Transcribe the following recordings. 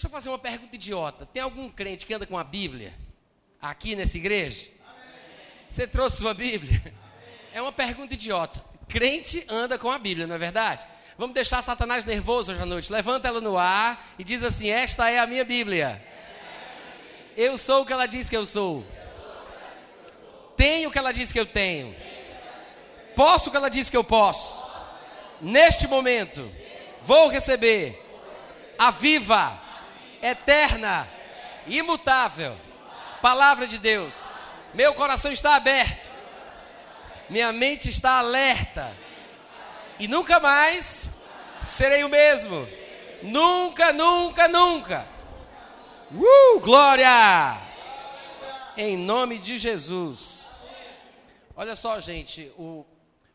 Deixa eu fazer uma pergunta idiota. Tem algum crente que anda com a Bíblia aqui nessa igreja? Você trouxe sua Bíblia? É uma pergunta idiota. Crente anda com a Bíblia, não é verdade? Vamos deixar Satanás nervoso hoje à noite. Levanta ela no ar e diz assim: Esta é a minha Bíblia. Eu sou o que ela diz que eu sou. Tenho o que ela diz que eu tenho. Posso o que ela diz que eu posso. Neste momento, vou receber a viva eterna, imutável palavra de Deus. Meu coração está aberto, minha mente está alerta, e nunca mais serei o mesmo. Nunca, nunca, nunca. Uh, glória! Em nome de Jesus. Olha só, gente, o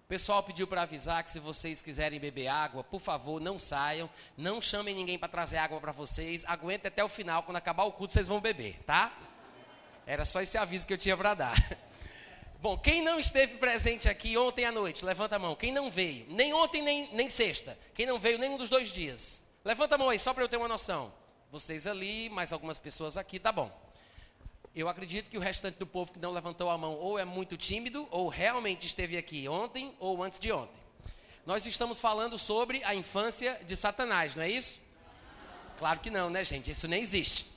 o pessoal pediu para avisar que se vocês quiserem beber água, por favor, não saiam, não chamem ninguém para trazer água para vocês, aguentem até o final, quando acabar o culto vocês vão beber, tá? Era só esse aviso que eu tinha para dar. Bom, quem não esteve presente aqui ontem à noite, levanta a mão. Quem não veio, nem ontem nem, nem sexta, quem não veio nenhum dos dois dias, levanta a mão aí, só para eu ter uma noção. Vocês ali, mais algumas pessoas aqui, tá bom. Eu acredito que o restante do povo que não levantou a mão ou é muito tímido, ou realmente esteve aqui ontem ou antes de ontem. Nós estamos falando sobre a infância de Satanás, não é isso? Claro que não, né, gente? Isso nem existe.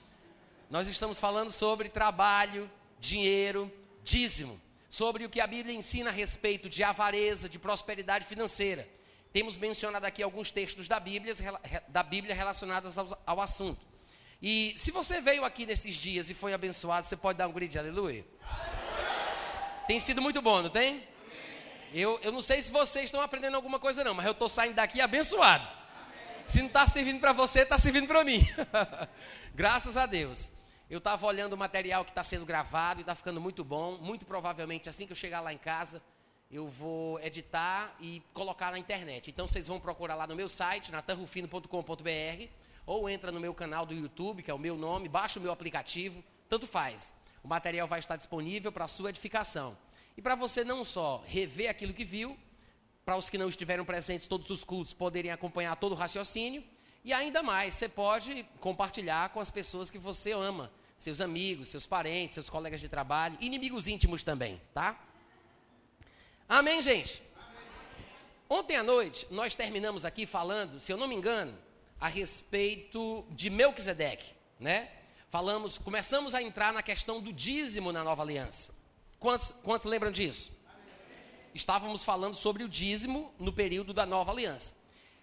Nós estamos falando sobre trabalho, dinheiro, dízimo, sobre o que a Bíblia ensina a respeito de avareza, de prosperidade financeira. Temos mencionado aqui alguns textos da Bíblia, da Bíblia relacionados ao, ao assunto. E se você veio aqui nesses dias e foi abençoado, você pode dar um grito de aleluia? aleluia. Tem sido muito bom, não tem? Eu, eu não sei se vocês estão aprendendo alguma coisa não, mas eu estou saindo daqui abençoado. Se não está servindo para você, está servindo para mim. Graças a Deus. Eu estava olhando o material que está sendo gravado e está ficando muito bom. Muito provavelmente, assim que eu chegar lá em casa, eu vou editar e colocar na internet. Então vocês vão procurar lá no meu site, natanrufino.com.br ou entra no meu canal do YouTube, que é o meu nome, baixa o meu aplicativo, tanto faz. O material vai estar disponível para a sua edificação. E para você não só rever aquilo que viu, para os que não estiveram presentes todos os cultos poderem acompanhar todo o raciocínio, e ainda mais, você pode compartilhar com as pessoas que você ama, seus amigos, seus parentes, seus colegas de trabalho, inimigos íntimos também, tá? Amém, gente? Ontem à noite, nós terminamos aqui falando, se eu não me engano, a respeito de Melquisedeque, né? Falamos, começamos a entrar na questão do dízimo na nova aliança. Quantos, quantos lembram disso? Estávamos falando sobre o dízimo no período da nova aliança.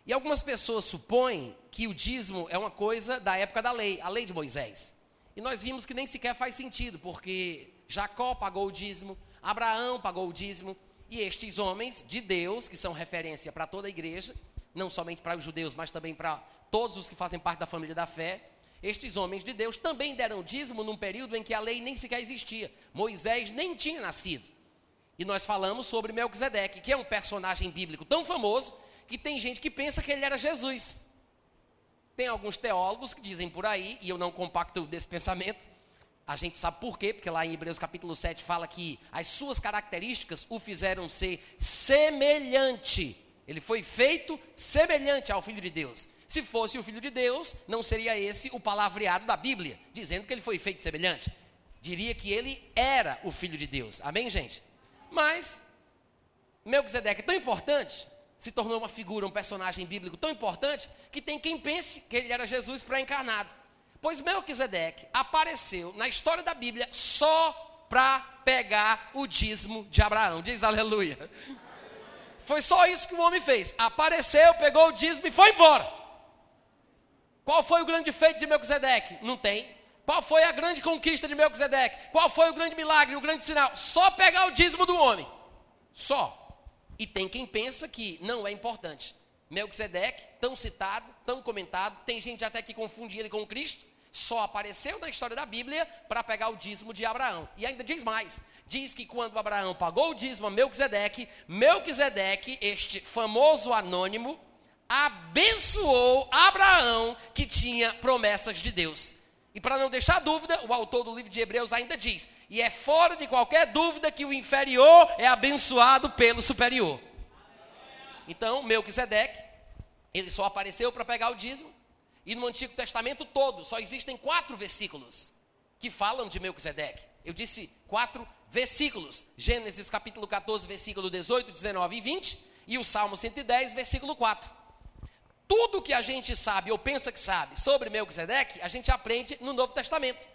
E algumas pessoas supõem que o dízimo é uma coisa da época da lei, a lei de Moisés. E nós vimos que nem sequer faz sentido, porque Jacó pagou o dízimo, Abraão pagou o dízimo, e estes homens de Deus, que são referência para toda a igreja, não somente para os judeus, mas também para todos os que fazem parte da família da fé, estes homens de Deus também deram dízimo num período em que a lei nem sequer existia. Moisés nem tinha nascido. E nós falamos sobre Melquisedeque, que é um personagem bíblico tão famoso que tem gente que pensa que ele era Jesus. Tem alguns teólogos que dizem por aí, e eu não compacto desse pensamento. A gente sabe por quê, porque lá em Hebreus capítulo 7 fala que as suas características o fizeram ser semelhante ele foi feito semelhante ao Filho de Deus. Se fosse o Filho de Deus, não seria esse o palavreado da Bíblia, dizendo que ele foi feito semelhante. Diria que ele era o Filho de Deus. Amém, gente? Mas, Melquisedeque é tão importante, se tornou uma figura, um personagem bíblico tão importante, que tem quem pense que ele era Jesus pré-encarnado. Pois Melquisedeque apareceu na história da Bíblia só para pegar o dízimo de Abraão. Diz aleluia. Foi só isso que o homem fez. Apareceu, pegou o dízimo e foi embora. Qual foi o grande feito de Melquisedeque? Não tem. Qual foi a grande conquista de Melquisedeque? Qual foi o grande milagre, o grande sinal? Só pegar o dízimo do homem. Só. E tem quem pensa que não é importante. Melquisedeque, tão citado, tão comentado, tem gente até que confunde ele com Cristo, só apareceu na história da Bíblia para pegar o dízimo de Abraão. E ainda diz mais: diz que quando Abraão pagou o dízimo a Melquisedeque, Melquisedeque, este famoso anônimo, abençoou Abraão que tinha promessas de Deus. E para não deixar dúvida, o autor do livro de Hebreus ainda diz: e é fora de qualquer dúvida que o inferior é abençoado pelo superior. Então, Melquisedeque, ele só apareceu para pegar o dízimo, e no Antigo Testamento todo, só existem quatro versículos que falam de Melquisedeque. Eu disse quatro versículos. Gênesis capítulo 14, versículo 18, 19 e 20, e o Salmo 110, versículo 4. Tudo que a gente sabe ou pensa que sabe sobre Melquisedeque, a gente aprende no Novo Testamento.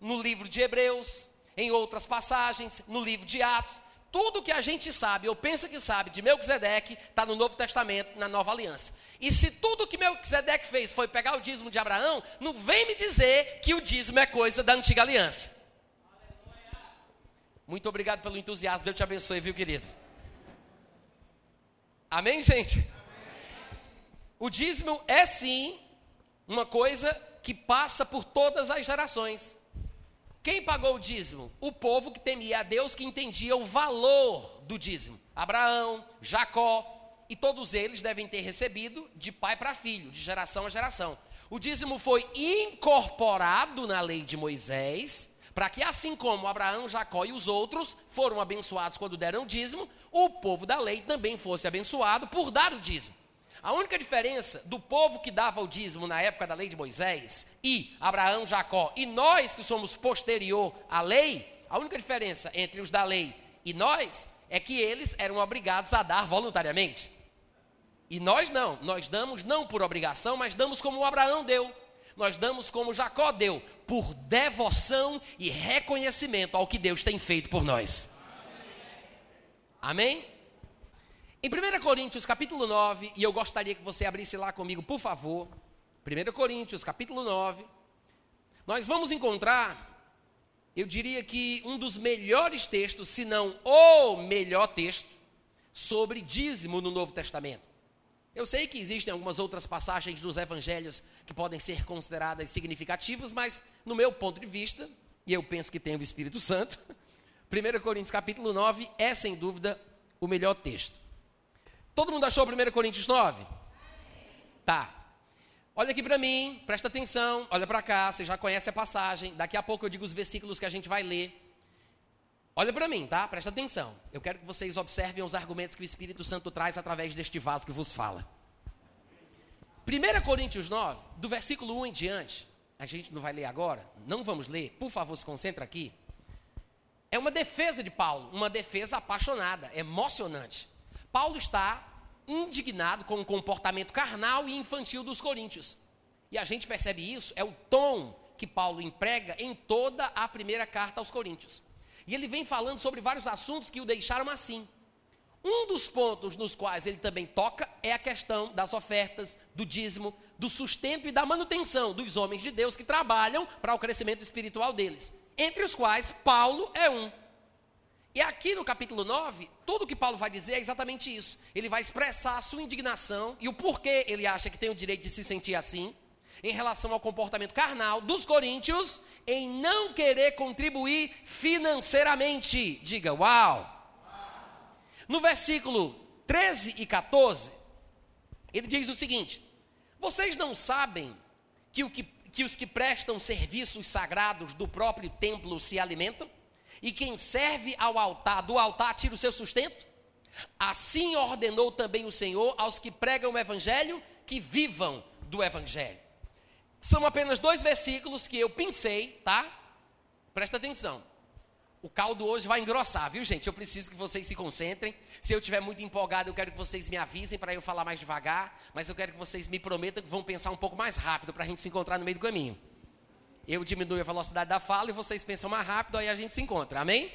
No livro de Hebreus, em outras passagens, no livro de Atos. Tudo que a gente sabe ou pensa que sabe de Melquisedeque está no Novo Testamento, na Nova Aliança. E se tudo que Melquisedeque fez foi pegar o dízimo de Abraão, não vem me dizer que o dízimo é coisa da antiga aliança. Muito obrigado pelo entusiasmo. Deus te abençoe, viu, querido? Amém, gente? O dízimo é sim uma coisa que passa por todas as gerações. Quem pagou o dízimo? O povo que temia a Deus, que entendia o valor do dízimo. Abraão, Jacó, e todos eles devem ter recebido de pai para filho, de geração a geração. O dízimo foi incorporado na lei de Moisés, para que assim como Abraão, Jacó e os outros foram abençoados quando deram o dízimo, o povo da lei também fosse abençoado por dar o dízimo. A única diferença do povo que dava o dízimo na época da lei de Moisés e Abraão, Jacó e nós que somos posterior à lei, a única diferença entre os da lei e nós é que eles eram obrigados a dar voluntariamente. E nós não, nós damos não por obrigação, mas damos como Abraão deu. Nós damos como Jacó deu, por devoção e reconhecimento ao que Deus tem feito por nós. Amém? Em 1 Coríntios, capítulo 9, e eu gostaria que você abrisse lá comigo, por favor. 1 Coríntios, capítulo 9. Nós vamos encontrar, eu diria que um dos melhores textos, se não o melhor texto, sobre dízimo no Novo Testamento. Eu sei que existem algumas outras passagens dos evangelhos que podem ser consideradas significativas, mas no meu ponto de vista, e eu penso que tem o Espírito Santo, 1 Coríntios capítulo 9 é sem dúvida o melhor texto. Todo mundo achou 1 Coríntios 9? Tá. Olha aqui para mim, presta atenção, olha para cá, você já conhece a passagem. Daqui a pouco eu digo os versículos que a gente vai ler. Olha para mim, tá? Presta atenção. Eu quero que vocês observem os argumentos que o Espírito Santo traz através deste vaso que vos fala. 1 Coríntios 9, do versículo 1 em diante, a gente não vai ler agora, não vamos ler, por favor, se concentra aqui. É uma defesa de Paulo, uma defesa apaixonada, emocionante. Paulo está indignado com o comportamento carnal e infantil dos coríntios. E a gente percebe isso, é o tom que Paulo emprega em toda a primeira carta aos coríntios. E ele vem falando sobre vários assuntos que o deixaram assim. Um dos pontos nos quais ele também toca é a questão das ofertas, do dízimo, do sustento e da manutenção dos homens de Deus que trabalham para o crescimento espiritual deles, entre os quais Paulo é um. E aqui no capítulo 9, tudo que Paulo vai dizer é exatamente isso. Ele vai expressar a sua indignação e o porquê ele acha que tem o direito de se sentir assim, em relação ao comportamento carnal dos coríntios, em não querer contribuir financeiramente. Diga, uau! No versículo 13 e 14, ele diz o seguinte: Vocês não sabem que, que, que os que prestam serviços sagrados do próprio templo se alimentam? E quem serve ao altar, do altar tira o seu sustento? Assim ordenou também o Senhor aos que pregam o evangelho que vivam do evangelho. São apenas dois versículos que eu pensei, tá? Presta atenção. O caldo hoje vai engrossar, viu, gente? Eu preciso que vocês se concentrem. Se eu estiver muito empolgado, eu quero que vocês me avisem para eu falar mais devagar. Mas eu quero que vocês me prometam que vão pensar um pouco mais rápido para a gente se encontrar no meio do caminho. Eu diminuo a velocidade da fala e vocês pensam mais rápido, aí a gente se encontra. Amém?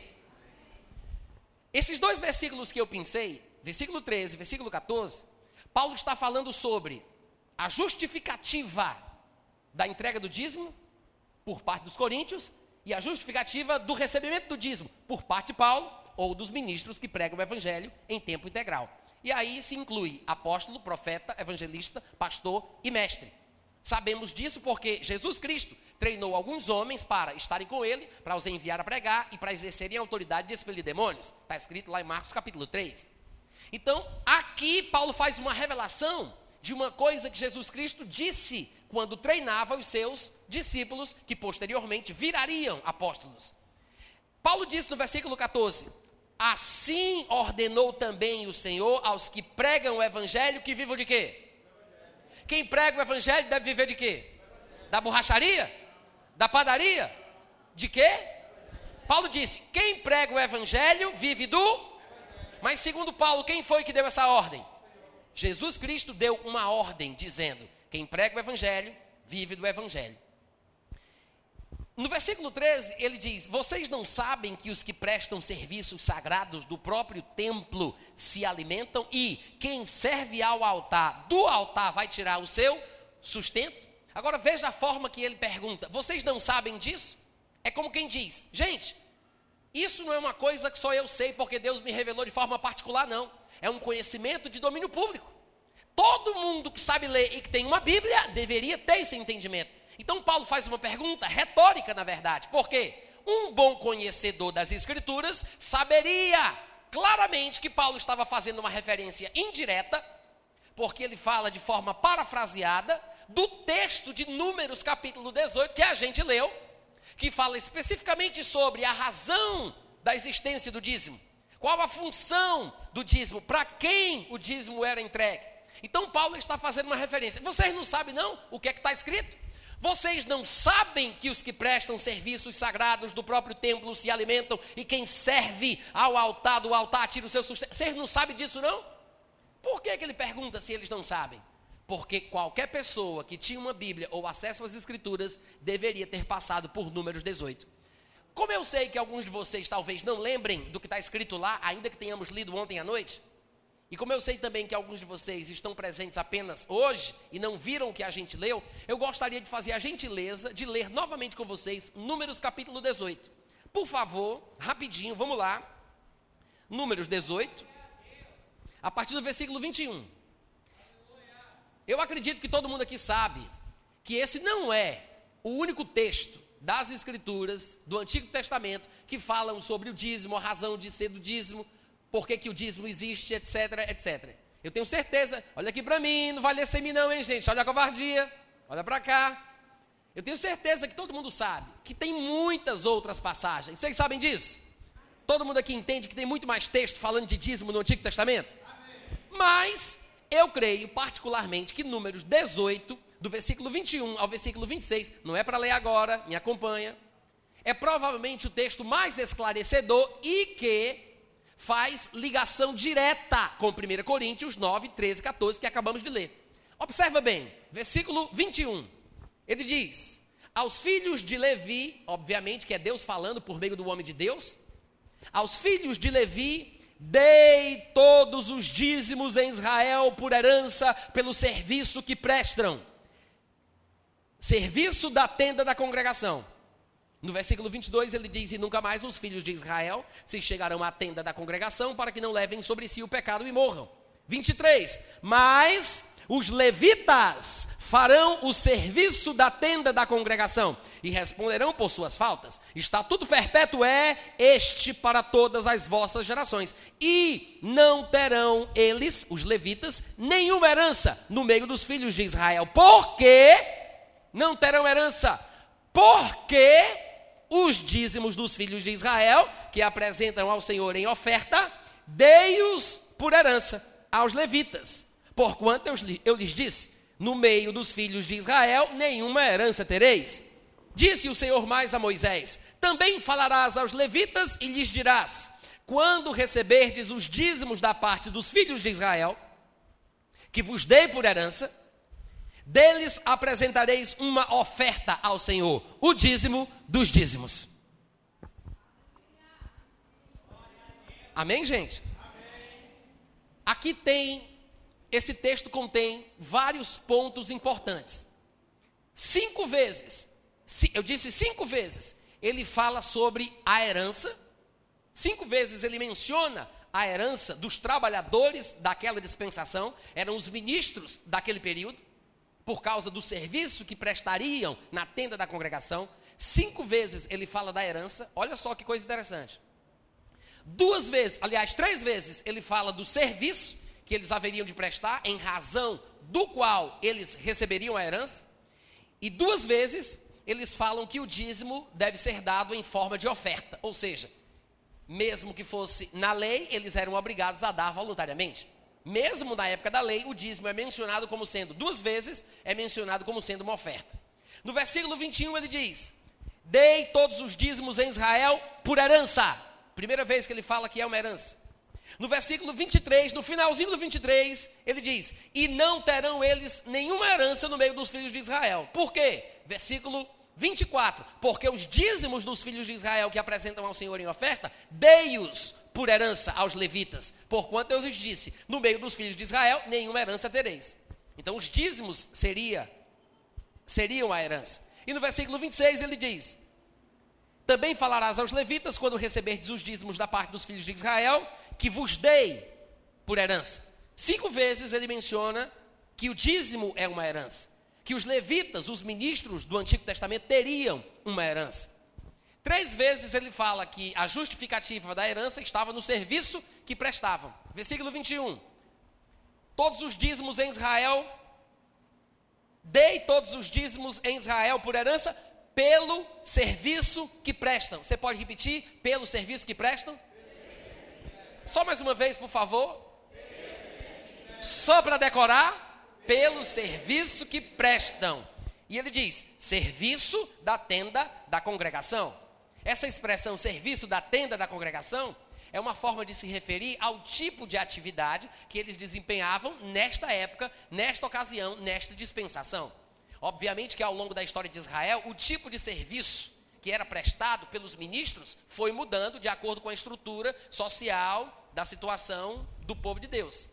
Esses dois versículos que eu pensei, versículo 13 versículo 14, Paulo está falando sobre a justificativa da entrega do dízimo por parte dos coríntios e a justificativa do recebimento do dízimo por parte de Paulo ou dos ministros que pregam o evangelho em tempo integral. E aí se inclui apóstolo, profeta, evangelista, pastor e mestre. Sabemos disso porque Jesus Cristo treinou alguns homens para estarem com ele, para os enviar a pregar e para exercerem a autoridade de expelir demônios. Está escrito lá em Marcos capítulo 3. Então, aqui Paulo faz uma revelação de uma coisa que Jesus Cristo disse quando treinava os seus discípulos, que posteriormente virariam apóstolos. Paulo disse no versículo 14: Assim ordenou também o Senhor aos que pregam o evangelho que vivam de quê? Quem prega o evangelho deve viver de quê? Da borracharia? Da padaria? De quê? Paulo disse: quem prega o evangelho vive do. Mas segundo Paulo, quem foi que deu essa ordem? Jesus Cristo deu uma ordem dizendo: quem prega o evangelho vive do evangelho. No versículo 13, ele diz: Vocês não sabem que os que prestam serviços sagrados do próprio templo se alimentam e quem serve ao altar, do altar, vai tirar o seu sustento? Agora veja a forma que ele pergunta: Vocês não sabem disso? É como quem diz: Gente, isso não é uma coisa que só eu sei porque Deus me revelou de forma particular, não. É um conhecimento de domínio público. Todo mundo que sabe ler e que tem uma Bíblia deveria ter esse entendimento. Então Paulo faz uma pergunta retórica, na verdade. Por quê? Um bom conhecedor das Escrituras saberia claramente que Paulo estava fazendo uma referência indireta, porque ele fala de forma parafraseada do texto de Números, capítulo 18, que a gente leu, que fala especificamente sobre a razão da existência do dízimo. Qual a função do dízimo? Para quem o dízimo era entregue? Então Paulo está fazendo uma referência. Vocês não sabem não o que é que está escrito? Vocês não sabem que os que prestam serviços sagrados do próprio templo se alimentam e quem serve ao altar do altar tira o seu sustento? Vocês não sabem disso não? Por que, que ele pergunta se eles não sabem? Porque qualquer pessoa que tinha uma Bíblia ou acesso às Escrituras deveria ter passado por Números 18. Como eu sei que alguns de vocês talvez não lembrem do que está escrito lá, ainda que tenhamos lido ontem à noite, e como eu sei também que alguns de vocês estão presentes apenas hoje e não viram o que a gente leu, eu gostaria de fazer a gentileza de ler novamente com vocês Números capítulo 18. Por favor, rapidinho, vamos lá. Números 18, a partir do versículo 21. Eu acredito que todo mundo aqui sabe que esse não é o único texto das Escrituras do Antigo Testamento que falam sobre o dízimo, a razão de ser do dízimo, por que, que o dízimo existe, etc, etc. Eu tenho certeza, olha aqui para mim, não vale esse mim não, hein, gente? Olha a covardia, olha para cá. Eu tenho certeza que todo mundo sabe que tem muitas outras passagens. Vocês sabem disso? Todo mundo aqui entende que tem muito mais texto falando de dízimo no Antigo Testamento? Amém. Mas eu creio particularmente que Números 18, do versículo 21 ao versículo 26, não é para ler agora, me acompanha. É provavelmente o texto mais esclarecedor e que faz ligação direta com 1 Coríntios 9, 13, 14, que acabamos de ler. Observa bem, versículo 21. Ele diz: Aos filhos de Levi, obviamente que é Deus falando por meio do homem de Deus, aos filhos de Levi, dei todos os dízimos em Israel por herança pelo serviço que prestam. Serviço da tenda da congregação. No versículo 22 ele diz: E nunca mais os filhos de Israel se chegarão à tenda da congregação para que não levem sobre si o pecado e morram. 23. Mas os levitas farão o serviço da tenda da congregação e responderão por suas faltas. Estatuto perpétuo é este para todas as vossas gerações. E não terão eles, os levitas, nenhuma herança no meio dos filhos de Israel. Por quê? Não terão herança. Porque os dízimos dos filhos de Israel, que apresentam ao Senhor em oferta, dei-os por herança aos levitas. Porquanto eu, eu lhes disse: no meio dos filhos de Israel, nenhuma herança tereis. Disse o Senhor mais a Moisés: Também falarás aos levitas e lhes dirás: Quando receberdes os dízimos da parte dos filhos de Israel, que vos dei por herança, deles apresentareis uma oferta ao Senhor, o dízimo dos dízimos. Amém, gente? Aqui tem, esse texto contém vários pontos importantes. Cinco vezes, eu disse cinco vezes, ele fala sobre a herança. Cinco vezes ele menciona a herança dos trabalhadores daquela dispensação, eram os ministros daquele período por causa do serviço que prestariam na tenda da congregação. Cinco vezes ele fala da herança. Olha só que coisa interessante. Duas vezes, aliás, três vezes, ele fala do serviço que eles haveriam de prestar, em razão do qual eles receberiam a herança. E duas vezes eles falam que o dízimo deve ser dado em forma de oferta, ou seja, mesmo que fosse na lei, eles eram obrigados a dar voluntariamente. Mesmo na época da lei, o dízimo é mencionado como sendo, duas vezes, é mencionado como sendo uma oferta. No versículo 21 ele diz: Dei todos os dízimos em Israel por herança. Primeira vez que ele fala que é uma herança. No versículo 23, no finalzinho do 23, ele diz: E não terão eles nenhuma herança no meio dos filhos de Israel. Por quê? Versículo 24: Porque os dízimos dos filhos de Israel que apresentam ao Senhor em oferta, dei-os por herança aos levitas, porquanto eu lhes disse: no meio dos filhos de Israel, nenhuma herança tereis. Então, os dízimos seria, seriam a herança. E no versículo 26 ele diz: Também falarás aos levitas, quando receberdes os dízimos da parte dos filhos de Israel, que vos dei por herança. Cinco vezes ele menciona que o dízimo é uma herança, que os levitas, os ministros do Antigo Testamento, teriam uma herança. Três vezes ele fala que a justificativa da herança estava no serviço que prestavam. Versículo 21. Todos os dízimos em Israel, dei todos os dízimos em Israel por herança pelo serviço que prestam. Você pode repetir? Pelo serviço que prestam? Só mais uma vez, por favor. Só para decorar. Pelo serviço que prestam. E ele diz: serviço da tenda da congregação. Essa expressão serviço da tenda da congregação é uma forma de se referir ao tipo de atividade que eles desempenhavam nesta época, nesta ocasião, nesta dispensação. Obviamente que ao longo da história de Israel, o tipo de serviço que era prestado pelos ministros foi mudando de acordo com a estrutura social da situação do povo de Deus.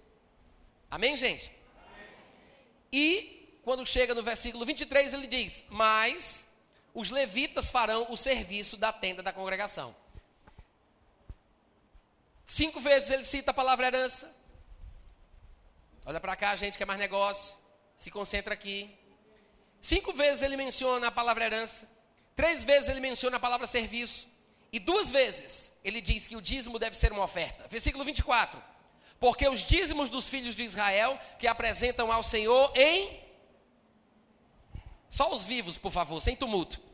Amém, gente? Amém. E quando chega no versículo 23, ele diz: Mas os levitas farão o serviço da tenda da congregação. Cinco vezes ele cita a palavra herança. Olha para cá, gente, que é mais negócio. Se concentra aqui. Cinco vezes ele menciona a palavra herança. Três vezes ele menciona a palavra serviço. E duas vezes ele diz que o dízimo deve ser uma oferta. Versículo 24. Porque os dízimos dos filhos de Israel que apresentam ao Senhor em. Só os vivos, por favor, sem tumulto.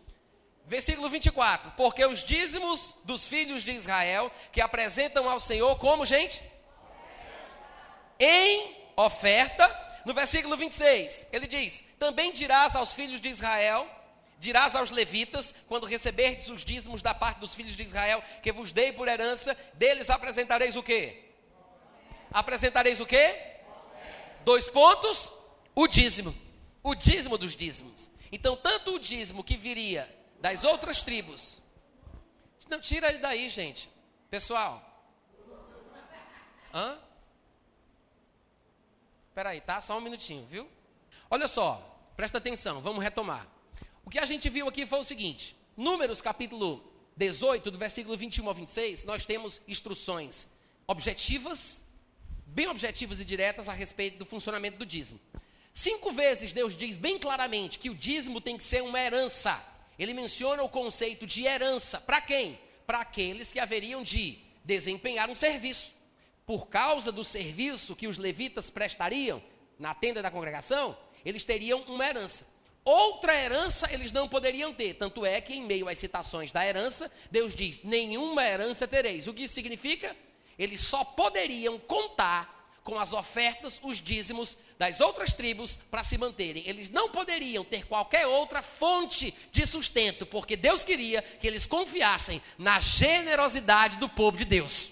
Versículo 24: Porque os dízimos dos filhos de Israel que apresentam ao Senhor, como gente? Em oferta. No versículo 26, ele diz: Também dirás aos filhos de Israel, dirás aos levitas, quando receberdes os dízimos da parte dos filhos de Israel, que vos dei por herança, deles apresentareis o quê? Apresentareis o quê? Dois pontos: o dízimo. O dízimo dos dízimos. Então, tanto o dízimo que viria das outras tribos. Não, tira ele daí, gente. Pessoal. Hã? Espera aí, tá? Só um minutinho, viu? Olha só, presta atenção, vamos retomar. O que a gente viu aqui foi o seguinte: Números capítulo 18, do versículo 21 ao 26, nós temos instruções objetivas, bem objetivas e diretas a respeito do funcionamento do dízimo. Cinco vezes Deus diz bem claramente que o dízimo tem que ser uma herança ele menciona o conceito de herança. Para quem? Para aqueles que haveriam de desempenhar um serviço. Por causa do serviço que os levitas prestariam na tenda da congregação, eles teriam uma herança. Outra herança eles não poderiam ter. Tanto é que, em meio às citações da herança, Deus diz: nenhuma herança tereis. O que significa? Eles só poderiam contar com as ofertas, os dízimos das outras tribos para se manterem. Eles não poderiam ter qualquer outra fonte de sustento, porque Deus queria que eles confiassem na generosidade do povo de Deus.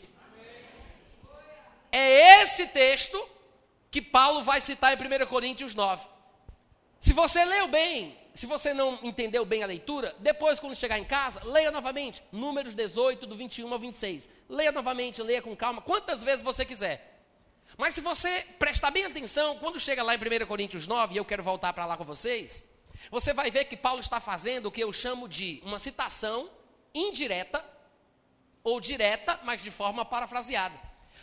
É esse texto que Paulo vai citar em 1 Coríntios 9. Se você leu bem, se você não entendeu bem a leitura, depois, quando chegar em casa, leia novamente. Números 18, do 21 ao 26. Leia novamente, leia com calma, quantas vezes você quiser. Mas se você prestar bem atenção, quando chega lá em 1 Coríntios 9, e eu quero voltar para lá com vocês, você vai ver que Paulo está fazendo o que eu chamo de uma citação indireta ou direta, mas de forma parafraseada.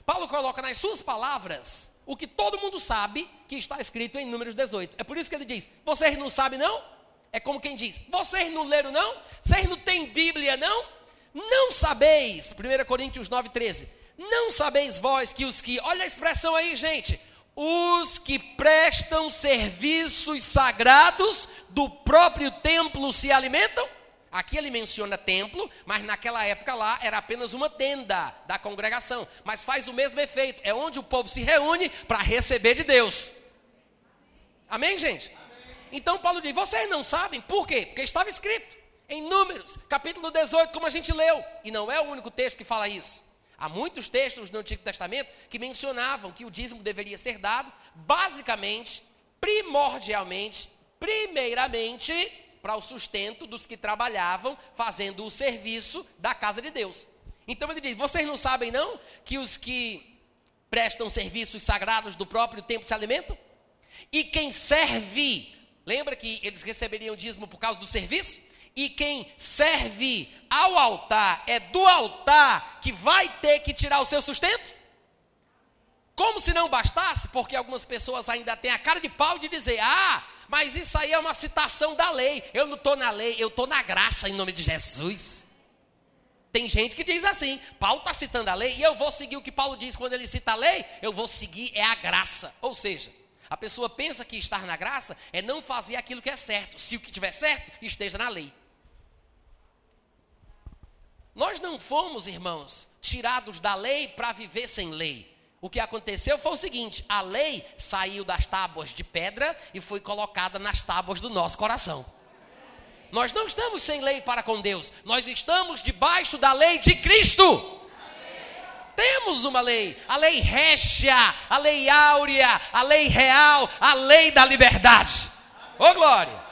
Paulo coloca nas suas palavras o que todo mundo sabe que está escrito em Números 18. É por isso que ele diz: Vocês não sabem, não? É como quem diz: Vocês não leram, não? Vocês não têm Bíblia, não? Não sabeis. 1 Coríntios 9, 13 não sabeis vós que os que, olha a expressão aí, gente, os que prestam serviços sagrados do próprio templo se alimentam? Aqui ele menciona templo, mas naquela época lá era apenas uma tenda da congregação. Mas faz o mesmo efeito. É onde o povo se reúne para receber de Deus. Amém, gente? Então Paulo diz: vocês não sabem por quê? Porque estava escrito em Números, capítulo 18, como a gente leu. E não é o único texto que fala isso. Há muitos textos no Antigo Testamento que mencionavam que o dízimo deveria ser dado, basicamente, primordialmente, primeiramente, para o sustento dos que trabalhavam fazendo o serviço da casa de Deus. Então ele diz: vocês não sabem não que os que prestam serviços sagrados do próprio templo se alimentam? E quem serve, lembra que eles receberiam dízimo por causa do serviço? E quem serve ao altar é do altar que vai ter que tirar o seu sustento? Como se não bastasse, porque algumas pessoas ainda têm a cara de pau de dizer: ah, mas isso aí é uma citação da lei. Eu não estou na lei, eu estou na graça em nome de Jesus. Tem gente que diz assim: Paulo está citando a lei e eu vou seguir o que Paulo diz quando ele cita a lei, eu vou seguir é a graça. Ou seja, a pessoa pensa que estar na graça é não fazer aquilo que é certo. Se o que tiver certo, esteja na lei. Nós não fomos, irmãos, tirados da lei para viver sem lei. O que aconteceu foi o seguinte: a lei saiu das tábuas de pedra e foi colocada nas tábuas do nosso coração. Nós não estamos sem lei para com Deus, nós estamos debaixo da lei de Cristo. Temos uma lei, a lei régia, a lei áurea, a lei real, a lei da liberdade. Ô oh, glória!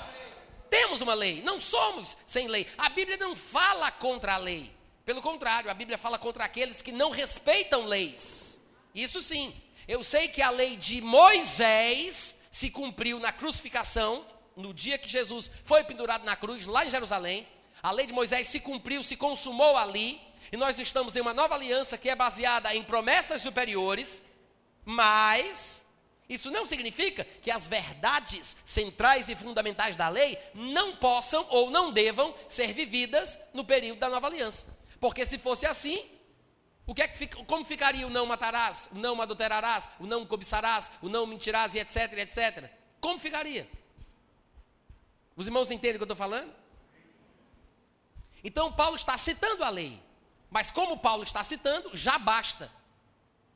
Temos uma lei, não somos sem lei. A Bíblia não fala contra a lei. Pelo contrário, a Bíblia fala contra aqueles que não respeitam leis. Isso sim. Eu sei que a lei de Moisés se cumpriu na crucificação, no dia que Jesus foi pendurado na cruz, lá em Jerusalém. A lei de Moisés se cumpriu, se consumou ali. E nós estamos em uma nova aliança que é baseada em promessas superiores. Mas isso não significa que as verdades centrais e fundamentais da lei não possam ou não devam ser vividas no período da nova aliança. Porque se fosse assim, o que é que fica, como ficaria o não matarás, o não adulterarás, o não cobiçarás, o não mentirás e etc, etc? Como ficaria? Os irmãos entendem o que eu estou falando? Então Paulo está citando a lei, mas como Paulo está citando, já basta,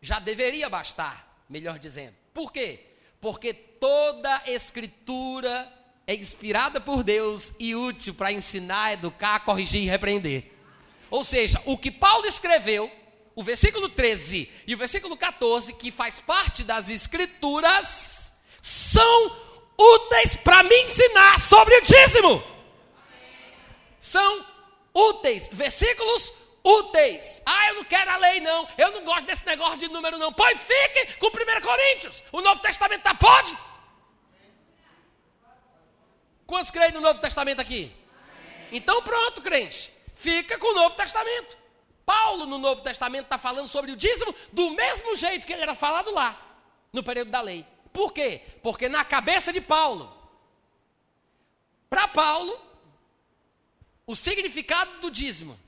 já deveria bastar, melhor dizendo. Por quê? Porque toda escritura é inspirada por Deus e útil para ensinar, educar, corrigir e repreender. Ou seja, o que Paulo escreveu o versículo 13 e o versículo 14, que faz parte das Escrituras, são úteis para me ensinar sobre o dízimo. São úteis, versículos úteis. Ah, eu não quero a lei, não. Eu não gosto desse negócio de número, não. Pois fique com 1 Coríntios. O Novo Testamento está pode? Quantos creem no Novo Testamento aqui? Então pronto, crente. Fica com o Novo Testamento. Paulo, no Novo Testamento, está falando sobre o dízimo do mesmo jeito que ele era falado lá, no período da lei. Por quê? Porque na cabeça de Paulo, para Paulo, o significado do dízimo,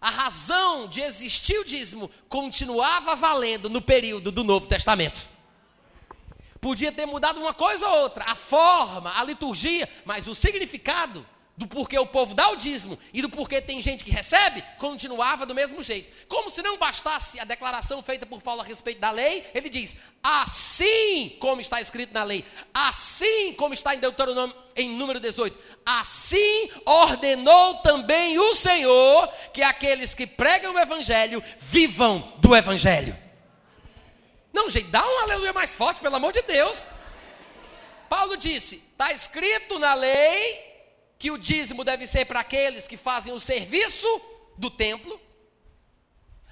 a razão de existir o dízimo, continuava valendo no período do Novo Testamento. Podia ter mudado uma coisa ou outra, a forma, a liturgia, mas o significado do porquê o povo dá o dízimo e do porquê tem gente que recebe, continuava do mesmo jeito. Como se não bastasse a declaração feita por Paulo a respeito da lei, ele diz: assim como está escrito na lei, assim como está em Deuteronômio, em número 18, assim ordenou também o Senhor que aqueles que pregam o evangelho vivam do evangelho. Não, gente, dá um aleluia mais forte, pelo amor de Deus. Paulo disse: está escrito na lei que o dízimo deve ser para aqueles que fazem o serviço do templo,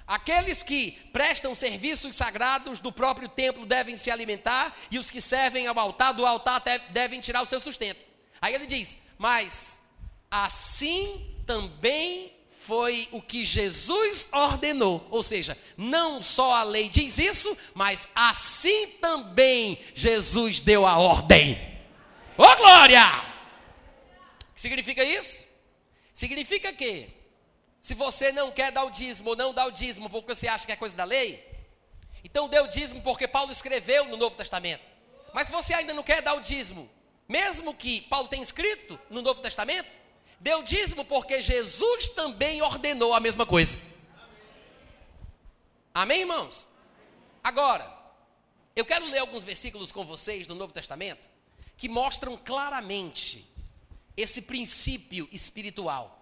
aqueles que prestam serviços sagrados do próprio templo devem se alimentar, e os que servem ao altar do altar devem tirar o seu sustento. Aí ele diz: Mas assim também foi o que Jesus ordenou. Ou seja, não só a lei diz isso, mas assim também Jesus deu a ordem. Ô oh, glória! Significa isso? Significa que, se você não quer dar o dízimo ou não dá o dízimo porque você acha que é coisa da lei, então dê o dízimo porque Paulo escreveu no Novo Testamento. Mas se você ainda não quer dar o dízimo, mesmo que Paulo tenha escrito no Novo Testamento, Deu dízimo porque Jesus também ordenou a mesma coisa. Amém, irmãos? Agora, eu quero ler alguns versículos com vocês do Novo Testamento que mostram claramente esse princípio espiritual.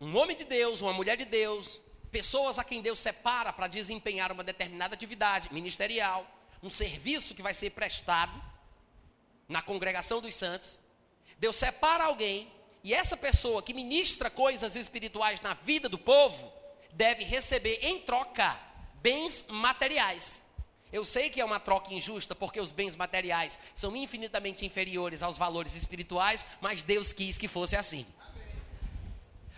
Um homem de Deus, uma mulher de Deus, pessoas a quem Deus separa para desempenhar uma determinada atividade ministerial, um serviço que vai ser prestado na congregação dos santos. Deus separa alguém e essa pessoa que ministra coisas espirituais na vida do povo deve receber em troca bens materiais. Eu sei que é uma troca injusta, porque os bens materiais são infinitamente inferiores aos valores espirituais, mas Deus quis que fosse assim.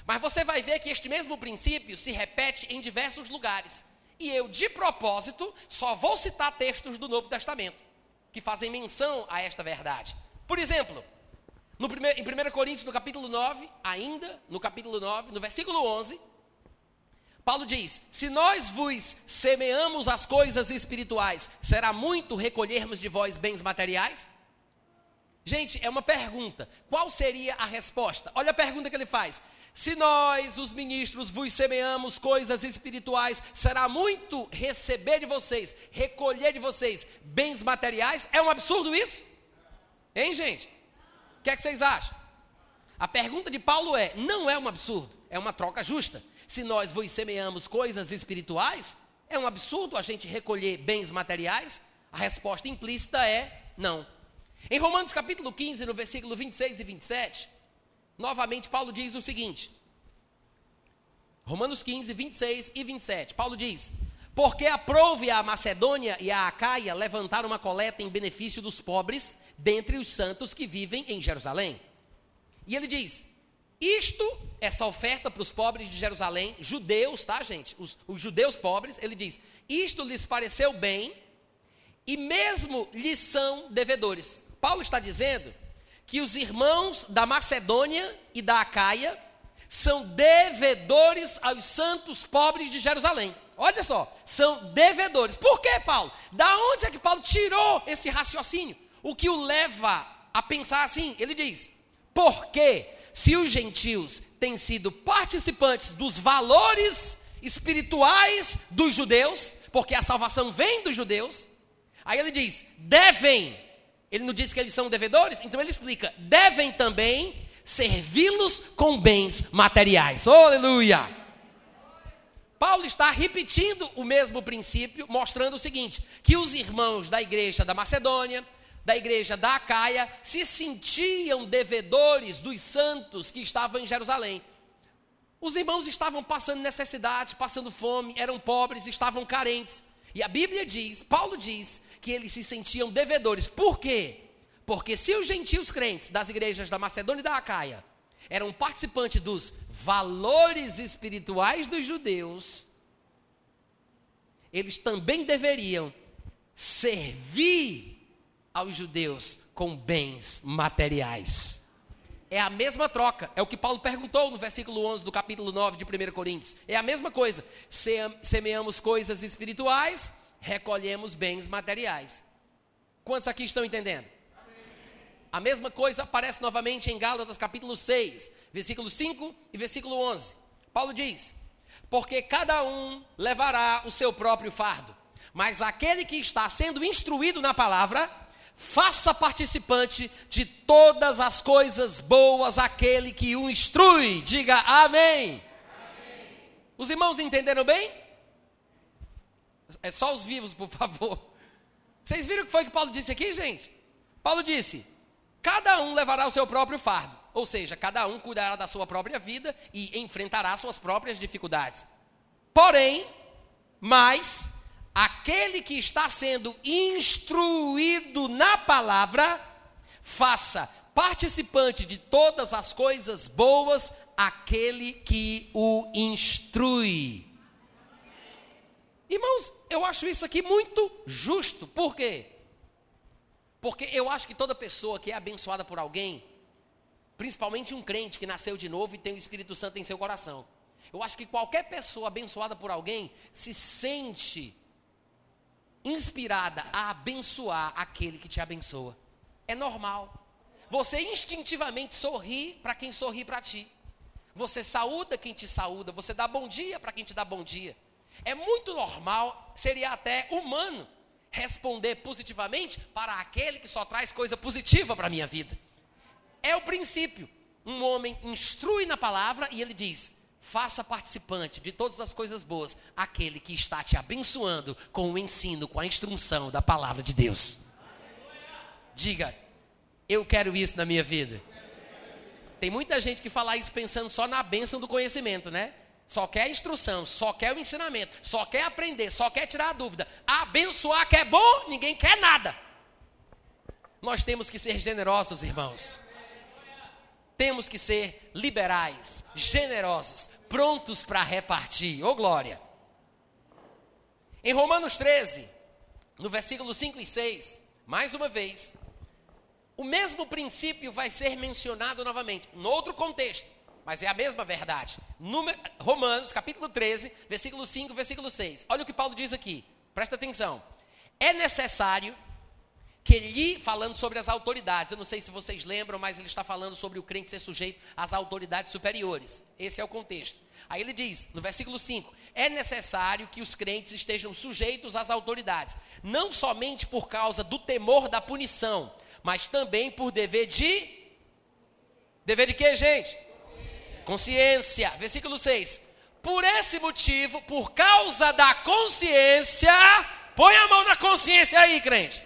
Mas você vai ver que este mesmo princípio se repete em diversos lugares. E eu, de propósito, só vou citar textos do Novo Testamento que fazem menção a esta verdade. Por exemplo, no primeiro, em 1 Coríntios, no capítulo 9, ainda no capítulo 9, no versículo 11, Paulo diz: Se nós vos semeamos as coisas espirituais, será muito recolhermos de vós bens materiais? Gente, é uma pergunta. Qual seria a resposta? Olha a pergunta que ele faz. Se nós, os ministros, vos semeamos coisas espirituais, será muito receber de vocês, recolher de vocês bens materiais? É um absurdo isso? Hein, gente? O que é que vocês acham? A pergunta de Paulo é: não é um absurdo, é uma troca justa se nós vos semeamos coisas espirituais, é um absurdo a gente recolher bens materiais? A resposta implícita é não. Em Romanos capítulo 15, no versículo 26 e 27, novamente Paulo diz o seguinte: Romanos 15, 26 e 27. Paulo diz: Porque aprove a Macedônia e a Acaia levantar uma coleta em benefício dos pobres dentre os santos que vivem em Jerusalém. E ele diz: isto, essa oferta para os pobres de Jerusalém, judeus, tá, gente? Os, os judeus pobres, ele diz: Isto lhes pareceu bem, e mesmo lhes são devedores. Paulo está dizendo que os irmãos da Macedônia e da Acaia são devedores aos santos pobres de Jerusalém. Olha só, são devedores. Por que, Paulo? Da onde é que Paulo tirou esse raciocínio? O que o leva a pensar assim? Ele diz: porque se os gentios têm sido participantes dos valores espirituais dos judeus, porque a salvação vem dos judeus, aí ele diz: devem, ele não diz que eles são devedores, então ele explica: devem também servi-los com bens materiais. Oh, aleluia! Paulo está repetindo o mesmo princípio, mostrando o seguinte: que os irmãos da igreja da Macedônia, da igreja da Acaia se sentiam devedores dos santos que estavam em Jerusalém. Os irmãos estavam passando necessidade, passando fome, eram pobres, estavam carentes. E a Bíblia diz, Paulo diz, que eles se sentiam devedores. Por quê? Porque se os gentios crentes das igrejas da Macedônia e da Acaia eram participantes dos valores espirituais dos judeus, eles também deveriam servir aos judeus com bens materiais. É a mesma troca, é o que Paulo perguntou no versículo 11 do capítulo 9 de 1 Coríntios. É a mesma coisa. Semeamos coisas espirituais, recolhemos bens materiais. Quantos aqui estão entendendo? A mesma coisa aparece novamente em Gálatas capítulo 6, versículo 5 e versículo 11. Paulo diz: Porque cada um levará o seu próprio fardo, mas aquele que está sendo instruído na palavra, faça participante de todas as coisas boas aquele que o instrui. Diga amém. amém. Os irmãos entenderam bem? É só os vivos, por favor. Vocês viram o que foi que Paulo disse aqui, gente? Paulo disse: cada um levará o seu próprio fardo. Ou seja, cada um cuidará da sua própria vida e enfrentará suas próprias dificuldades. Porém, mas aquele que está sendo instruído na palavra, faça participante de todas as coisas boas aquele que o instrui. Irmãos, eu acho isso aqui muito justo. Por quê? Porque eu acho que toda pessoa que é abençoada por alguém, principalmente um crente que nasceu de novo e tem o Espírito Santo em seu coração, eu acho que qualquer pessoa abençoada por alguém se sente inspirada a abençoar aquele que te abençoa. É normal. Você instintivamente sorri para quem sorri para ti. Você saúda quem te saúda, você dá bom dia para quem te dá bom dia. É muito normal, seria até humano responder positivamente para aquele que só traz coisa positiva para a minha vida. É o princípio. Um homem instrui na palavra e ele diz: faça participante de todas as coisas boas aquele que está te abençoando com o ensino, com a instrução da palavra de Deus. Diga, eu quero isso na minha vida. Tem muita gente que fala isso pensando só na bênção do conhecimento, né? Só quer instrução, só quer o ensinamento, só quer aprender, só quer tirar a dúvida. Abençoar que é bom, ninguém quer nada. Nós temos que ser generosos, irmãos. Temos que ser liberais, generosos, prontos para repartir. Ô glória! Em Romanos 13, no versículo 5 e 6, mais uma vez, o mesmo princípio vai ser mencionado novamente, em outro contexto, mas é a mesma verdade. Número, Romanos, capítulo 13, versículo 5, versículo 6. Olha o que Paulo diz aqui, presta atenção. É necessário que lhe, falando sobre as autoridades, eu não sei se vocês lembram, mas ele está falando sobre o crente ser sujeito às autoridades superiores. Esse é o contexto. Aí ele diz, no versículo 5: é necessário que os crentes estejam sujeitos às autoridades, não somente por causa do temor da punição, mas também por dever de. Dever de quê, gente? Consciência. Versículo 6. Por esse motivo, por causa da consciência, põe a mão na consciência aí, crente.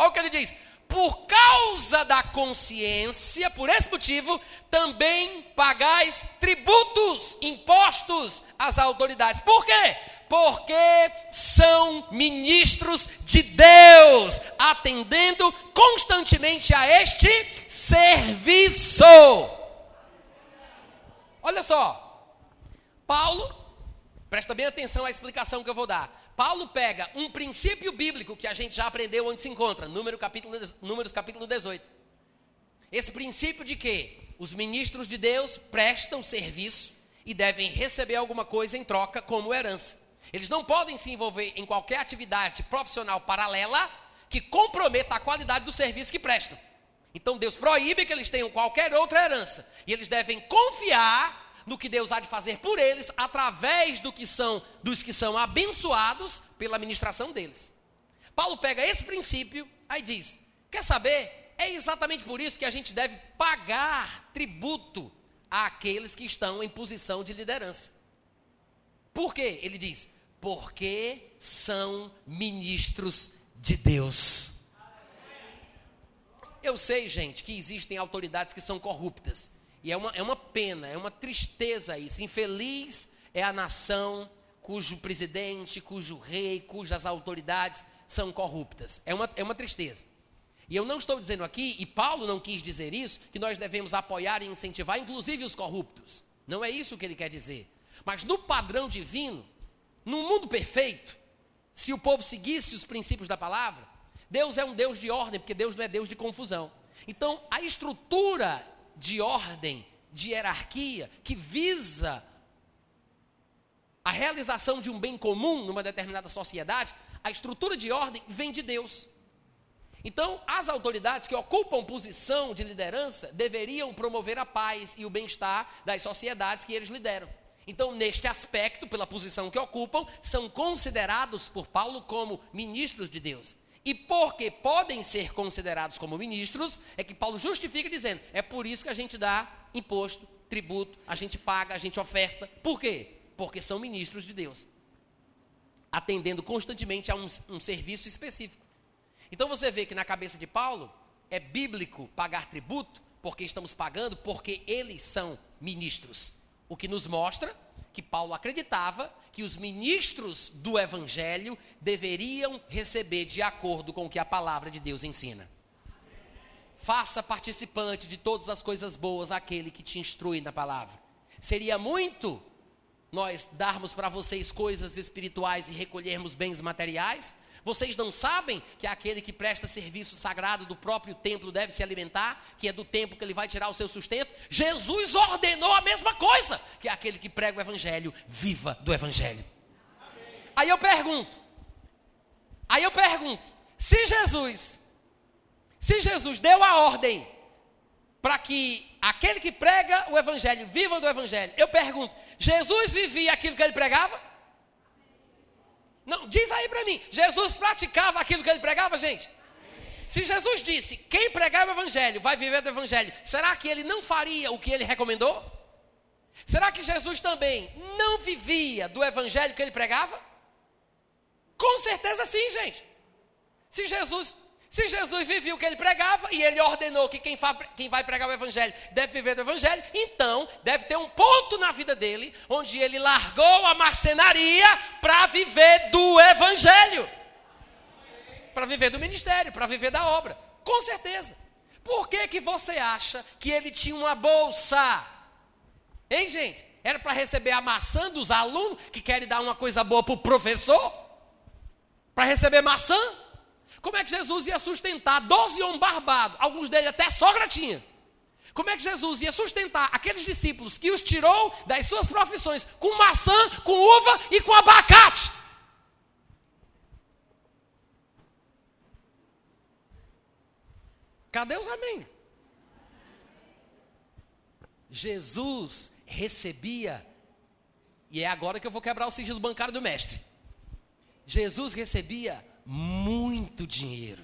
Olha o que ele diz. Por causa da consciência, por esse motivo, também pagais tributos, impostos às autoridades. Por quê? porque são ministros de Deus, atendendo constantemente a este serviço. Olha só, Paulo, presta bem atenção à explicação que eu vou dar. Paulo pega um princípio bíblico que a gente já aprendeu onde se encontra, número capítulo, Números capítulo 18. Esse princípio de que os ministros de Deus prestam serviço e devem receber alguma coisa em troca como herança. Eles não podem se envolver em qualquer atividade profissional paralela que comprometa a qualidade do serviço que prestam. Então Deus proíbe que eles tenham qualquer outra herança. E eles devem confiar no que Deus há de fazer por eles através do que são, dos que são abençoados pela administração deles. Paulo pega esse princípio, aí diz: quer saber? É exatamente por isso que a gente deve pagar tributo àqueles que estão em posição de liderança. Por quê? Ele diz: porque são ministros de Deus. Eu sei, gente, que existem autoridades que são corruptas. E é uma, é uma pena, é uma tristeza isso. Infeliz é a nação cujo presidente, cujo rei, cujas autoridades são corruptas. É uma, é uma tristeza. E eu não estou dizendo aqui, e Paulo não quis dizer isso, que nós devemos apoiar e incentivar, inclusive os corruptos. Não é isso que ele quer dizer. Mas no padrão divino, num mundo perfeito, se o povo seguisse os princípios da palavra, Deus é um Deus de ordem, porque Deus não é Deus de confusão. Então, a estrutura de ordem, de hierarquia, que visa a realização de um bem comum numa determinada sociedade, a estrutura de ordem vem de Deus. Então, as autoridades que ocupam posição de liderança deveriam promover a paz e o bem-estar das sociedades que eles lideram. Então, neste aspecto, pela posição que ocupam, são considerados por Paulo como ministros de Deus. E porque podem ser considerados como ministros, é que Paulo justifica dizendo: é por isso que a gente dá imposto, tributo, a gente paga, a gente oferta. Por quê? Porque são ministros de Deus, atendendo constantemente a um, um serviço específico. Então você vê que na cabeça de Paulo é bíblico pagar tributo, porque estamos pagando, porque eles são ministros. O que nos mostra que Paulo acreditava que os ministros do evangelho deveriam receber de acordo com o que a palavra de Deus ensina. Faça participante de todas as coisas boas aquele que te instrui na palavra. Seria muito nós darmos para vocês coisas espirituais e recolhermos bens materiais? Vocês não sabem que aquele que presta serviço sagrado do próprio templo deve se alimentar, que é do templo que ele vai tirar o seu sustento? Jesus ordenou a mesma coisa, que é aquele que prega o evangelho, viva do evangelho. Aí eu pergunto, aí eu pergunto, se Jesus, se Jesus deu a ordem para que aquele que prega o evangelho viva do evangelho. Eu pergunto: Jesus vivia aquilo que ele pregava? Não, diz aí para mim, Jesus praticava aquilo que ele pregava, gente? Se Jesus disse, quem pregar o evangelho vai viver do evangelho, será que ele não faria o que ele recomendou? Será que Jesus também não vivia do evangelho que ele pregava? Com certeza sim, gente. Se Jesus, se Jesus vivia o que ele pregava e ele ordenou que quem, quem vai pregar o evangelho deve viver do evangelho, então deve ter um ponto na vida dele onde ele largou a marcenaria para viver do evangelho. Para viver do ministério, para viver da obra. Com certeza. Por que, que você acha que ele tinha uma bolsa? Hein, gente? Era para receber a maçã dos alunos que querem dar uma coisa boa para o professor? Para receber maçã? Como é que Jesus ia sustentar 12 homens barbados? Alguns deles até sogra tinha. Como é que Jesus ia sustentar aqueles discípulos que os tirou das suas profissões com maçã, com uva e com abacate? Cadê os amém? Jesus recebia, e é agora que eu vou quebrar o sigilo bancário do mestre. Jesus recebia muito dinheiro.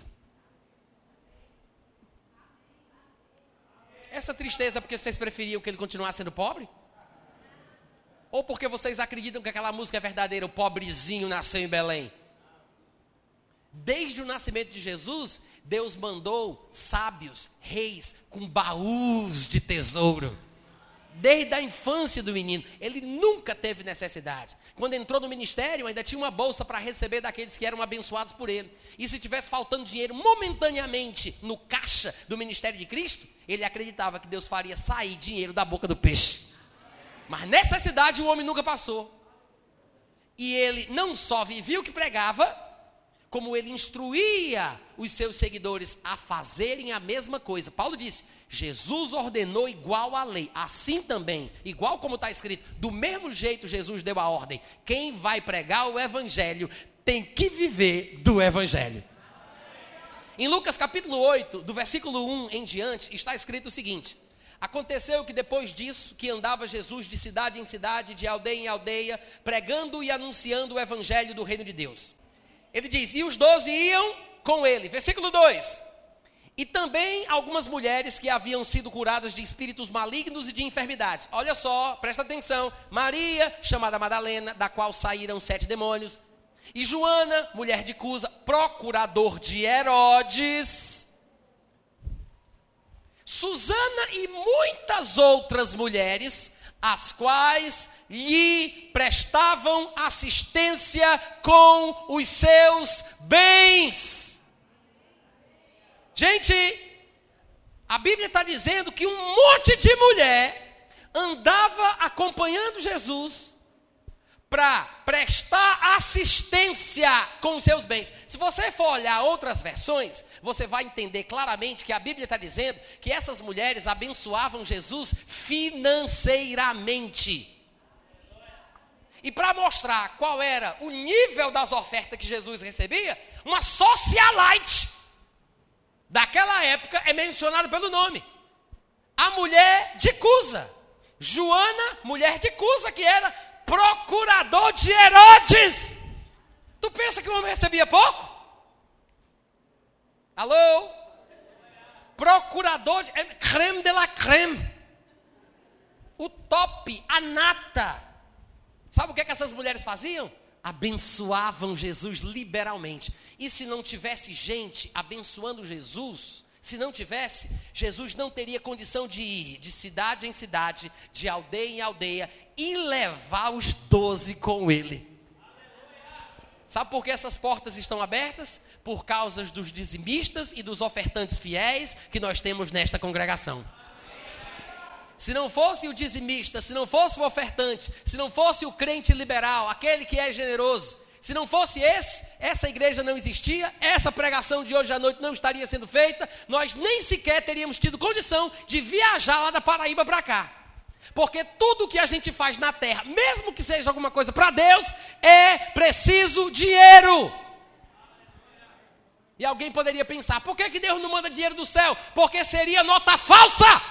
Essa tristeza é porque vocês preferiam que ele continuasse sendo pobre? Ou porque vocês acreditam que aquela música é verdadeira, o pobrezinho nasceu em Belém? Desde o nascimento de Jesus, Deus mandou sábios, reis, com baús de tesouro desde a infância do menino. Ele nunca teve necessidade. Quando entrou no ministério, ainda tinha uma bolsa para receber daqueles que eram abençoados por ele. E se tivesse faltando dinheiro momentaneamente no caixa do ministério de Cristo, ele acreditava que Deus faria sair dinheiro da boca do peixe. Mas necessidade o homem nunca passou. E ele não só vivia o que pregava, como ele instruía os seus seguidores a fazerem a mesma coisa. Paulo disse: Jesus ordenou igual à lei, assim também, igual como está escrito, do mesmo jeito Jesus deu a ordem: quem vai pregar o evangelho tem que viver do evangelho. Em Lucas capítulo 8, do versículo 1 em diante, está escrito o seguinte: Aconteceu que depois disso, que andava Jesus de cidade em cidade, de aldeia em aldeia, pregando e anunciando o evangelho do reino de Deus. Ele diz: E os doze iam com ele. Versículo 2: e também algumas mulheres que haviam sido curadas de espíritos malignos e de enfermidades. Olha só, presta atenção. Maria, chamada Madalena, da qual saíram sete demônios. E Joana, mulher de Cusa, procurador de Herodes. Susana e muitas outras mulheres, as quais lhe prestavam assistência com os seus bens. Gente, a Bíblia está dizendo que um monte de mulher andava acompanhando Jesus para prestar assistência com os seus bens. Se você for olhar outras versões, você vai entender claramente que a Bíblia está dizendo que essas mulheres abençoavam Jesus financeiramente. E para mostrar qual era o nível das ofertas que Jesus recebia, uma socialite daquela época é mencionado pelo nome. A mulher de Cusa. Joana, mulher de Cusa, que era procurador de Herodes. Tu pensa que o homem recebia pouco? Alô? Procurador, de, é creme de la creme. O top, a nata. Sabe o que, é que essas mulheres faziam? Abençoavam Jesus liberalmente. E se não tivesse gente abençoando Jesus, se não tivesse, Jesus não teria condição de ir de cidade em cidade, de aldeia em aldeia e levar os doze com ele. Sabe por que essas portas estão abertas? Por causa dos dizimistas e dos ofertantes fiéis que nós temos nesta congregação. Se não fosse o dizimista, se não fosse o ofertante, se não fosse o crente liberal, aquele que é generoso, se não fosse esse, essa igreja não existia, essa pregação de hoje à noite não estaria sendo feita, nós nem sequer teríamos tido condição de viajar lá da Paraíba para cá. Porque tudo que a gente faz na terra, mesmo que seja alguma coisa para Deus, é preciso dinheiro. E alguém poderia pensar: por que, que Deus não manda dinheiro do céu? Porque seria nota falsa.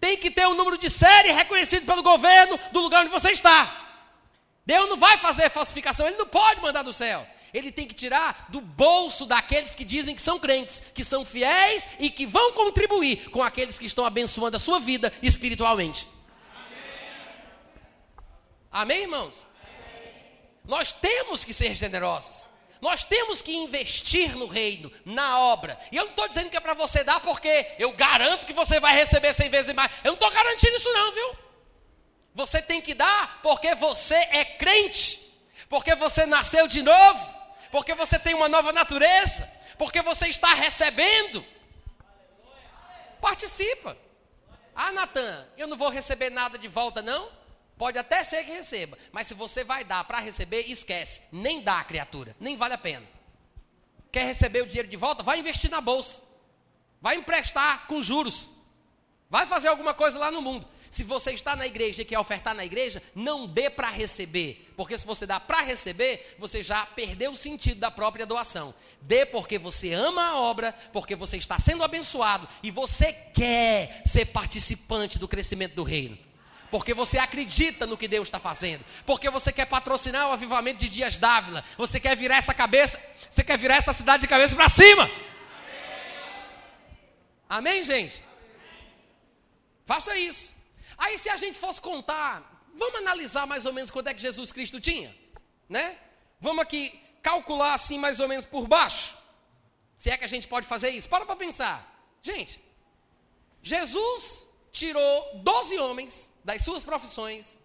Tem que ter um número de série reconhecido pelo governo do lugar onde você está. Deus não vai fazer falsificação, ele não pode mandar do céu. Ele tem que tirar do bolso daqueles que dizem que são crentes, que são fiéis e que vão contribuir com aqueles que estão abençoando a sua vida espiritualmente. Amém, Amém irmãos? Amém. Nós temos que ser generosos. Nós temos que investir no reino, na obra. E eu não estou dizendo que é para você dar, porque eu garanto que você vai receber cem vezes mais. Eu não estou garantindo isso, não, viu? Você tem que dar porque você é crente, porque você nasceu de novo, porque você tem uma nova natureza, porque você está recebendo. Participa. Ah, Natan, eu não vou receber nada de volta, não? Pode até ser que receba, mas se você vai dar para receber, esquece. Nem dá, criatura, nem vale a pena. Quer receber o dinheiro de volta? Vai investir na bolsa. Vai emprestar com juros. Vai fazer alguma coisa lá no mundo. Se você está na igreja e quer ofertar na igreja, não dê para receber, porque se você dá para receber, você já perdeu o sentido da própria doação. Dê porque você ama a obra, porque você está sendo abençoado e você quer ser participante do crescimento do reino porque você acredita no que Deus está fazendo, porque você quer patrocinar o avivamento de Dias Dávila, você quer virar essa cabeça, você quer virar essa cidade de cabeça para cima. Amém, Amém gente? Amém. Faça isso. Aí, se a gente fosse contar, vamos analisar mais ou menos quanto é que Jesus Cristo tinha, né? Vamos aqui calcular assim mais ou menos por baixo. Se é que a gente pode fazer isso. Para para pensar. Gente, Jesus tirou 12 homens das suas profissões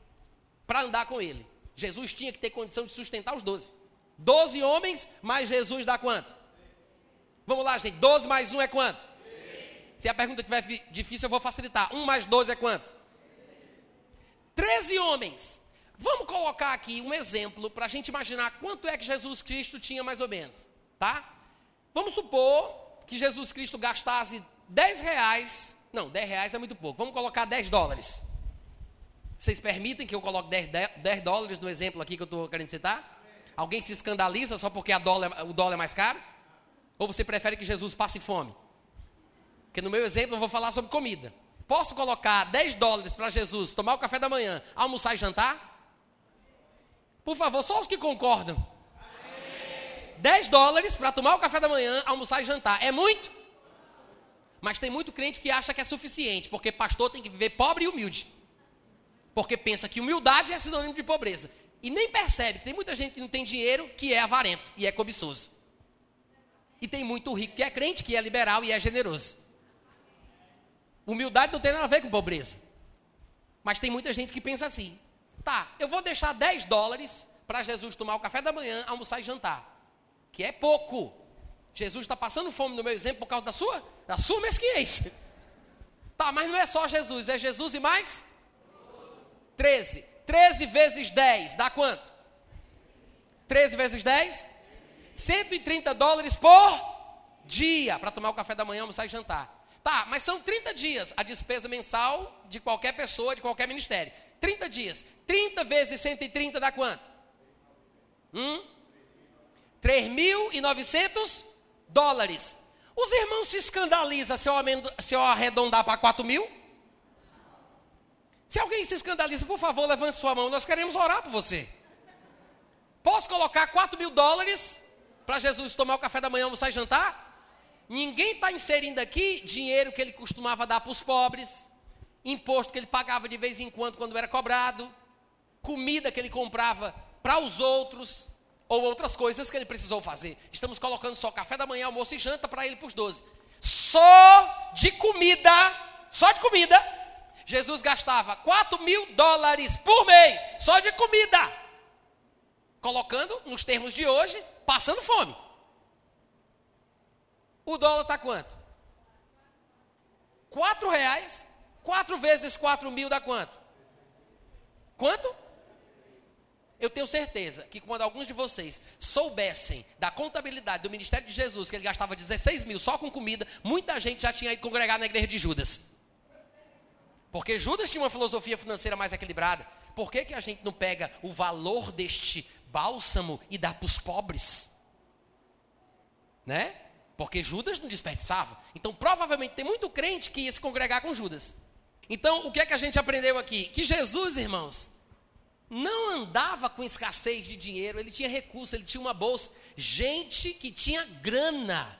para andar com ele. Jesus tinha que ter condição de sustentar os 12. 12 homens, mais Jesus dá quanto? Vamos lá, gente. 12 mais 1 é quanto? Se a pergunta estiver difícil, eu vou facilitar. 1 mais 12 é quanto? 13 homens. Vamos colocar aqui um exemplo para a gente imaginar quanto é que Jesus Cristo tinha mais ou menos. Tá? Vamos supor que Jesus Cristo gastasse 10 reais. Não, 10 reais é muito pouco. Vamos colocar 10 dólares. Vocês permitem que eu coloque 10, 10 dólares no exemplo aqui que eu estou querendo citar? Alguém se escandaliza só porque dólar, o dólar é mais caro? Ou você prefere que Jesus passe fome? Porque no meu exemplo eu vou falar sobre comida. Posso colocar 10 dólares para Jesus tomar o café da manhã, almoçar e jantar? Por favor, só os que concordam. 10 dólares para tomar o café da manhã, almoçar e jantar. É muito? Mas tem muito crente que acha que é suficiente, porque pastor tem que viver pobre e humilde. Porque pensa que humildade é sinônimo de pobreza. E nem percebe que tem muita gente que não tem dinheiro, que é avarento e é cobiçoso. E tem muito rico que é crente, que é liberal e é generoso. Humildade não tem nada a ver com pobreza. Mas tem muita gente que pensa assim: tá, eu vou deixar 10 dólares para Jesus tomar o café da manhã, almoçar e jantar. Que é pouco. Jesus está passando fome no meu exemplo por causa da sua, da sua mesquinhez. Tá, mas não é só Jesus, é Jesus e mais 13. 13 vezes 10 dá quanto? 13 vezes 10? 130 dólares por dia para tomar o café da manhã, almoçar e jantar. Tá, mas são 30 dias a despesa mensal de qualquer pessoa, de qualquer ministério. 30 dias. 30 vezes 130 dá quanto? Hum? 3.900 dólares. Os irmãos se escandalizam se eu, arredondar para 4 mil? Se alguém se escandaliza, por favor, levante sua mão. Nós queremos orar por você. Posso colocar 4 mil dólares para Jesus tomar o café da manhã, almoçar e jantar? Ninguém está inserindo aqui dinheiro que ele costumava dar para os pobres, imposto que ele pagava de vez em quando quando era cobrado, comida que ele comprava para os outros, ou outras coisas que ele precisou fazer. Estamos colocando só café da manhã, almoço e janta para ele para os doze. Só de comida, só de comida, Jesus gastava 4 mil dólares por mês, só de comida. Colocando, nos termos de hoje, passando fome. O dólar está quanto? Quatro reais. Quatro vezes quatro mil dá quanto? Quanto? Eu tenho certeza que quando alguns de vocês soubessem da contabilidade do ministério de Jesus, que ele gastava 16 mil só com comida, muita gente já tinha ido congregar na igreja de Judas. Porque Judas tinha uma filosofia financeira mais equilibrada. Por que, que a gente não pega o valor deste bálsamo e dá para os pobres? né? Porque Judas não desperdiçava. Então, provavelmente tem muito crente que ia se congregar com Judas. Então, o que é que a gente aprendeu aqui? Que Jesus, irmãos, não andava com escassez de dinheiro, ele tinha recurso, ele tinha uma bolsa. Gente que tinha grana,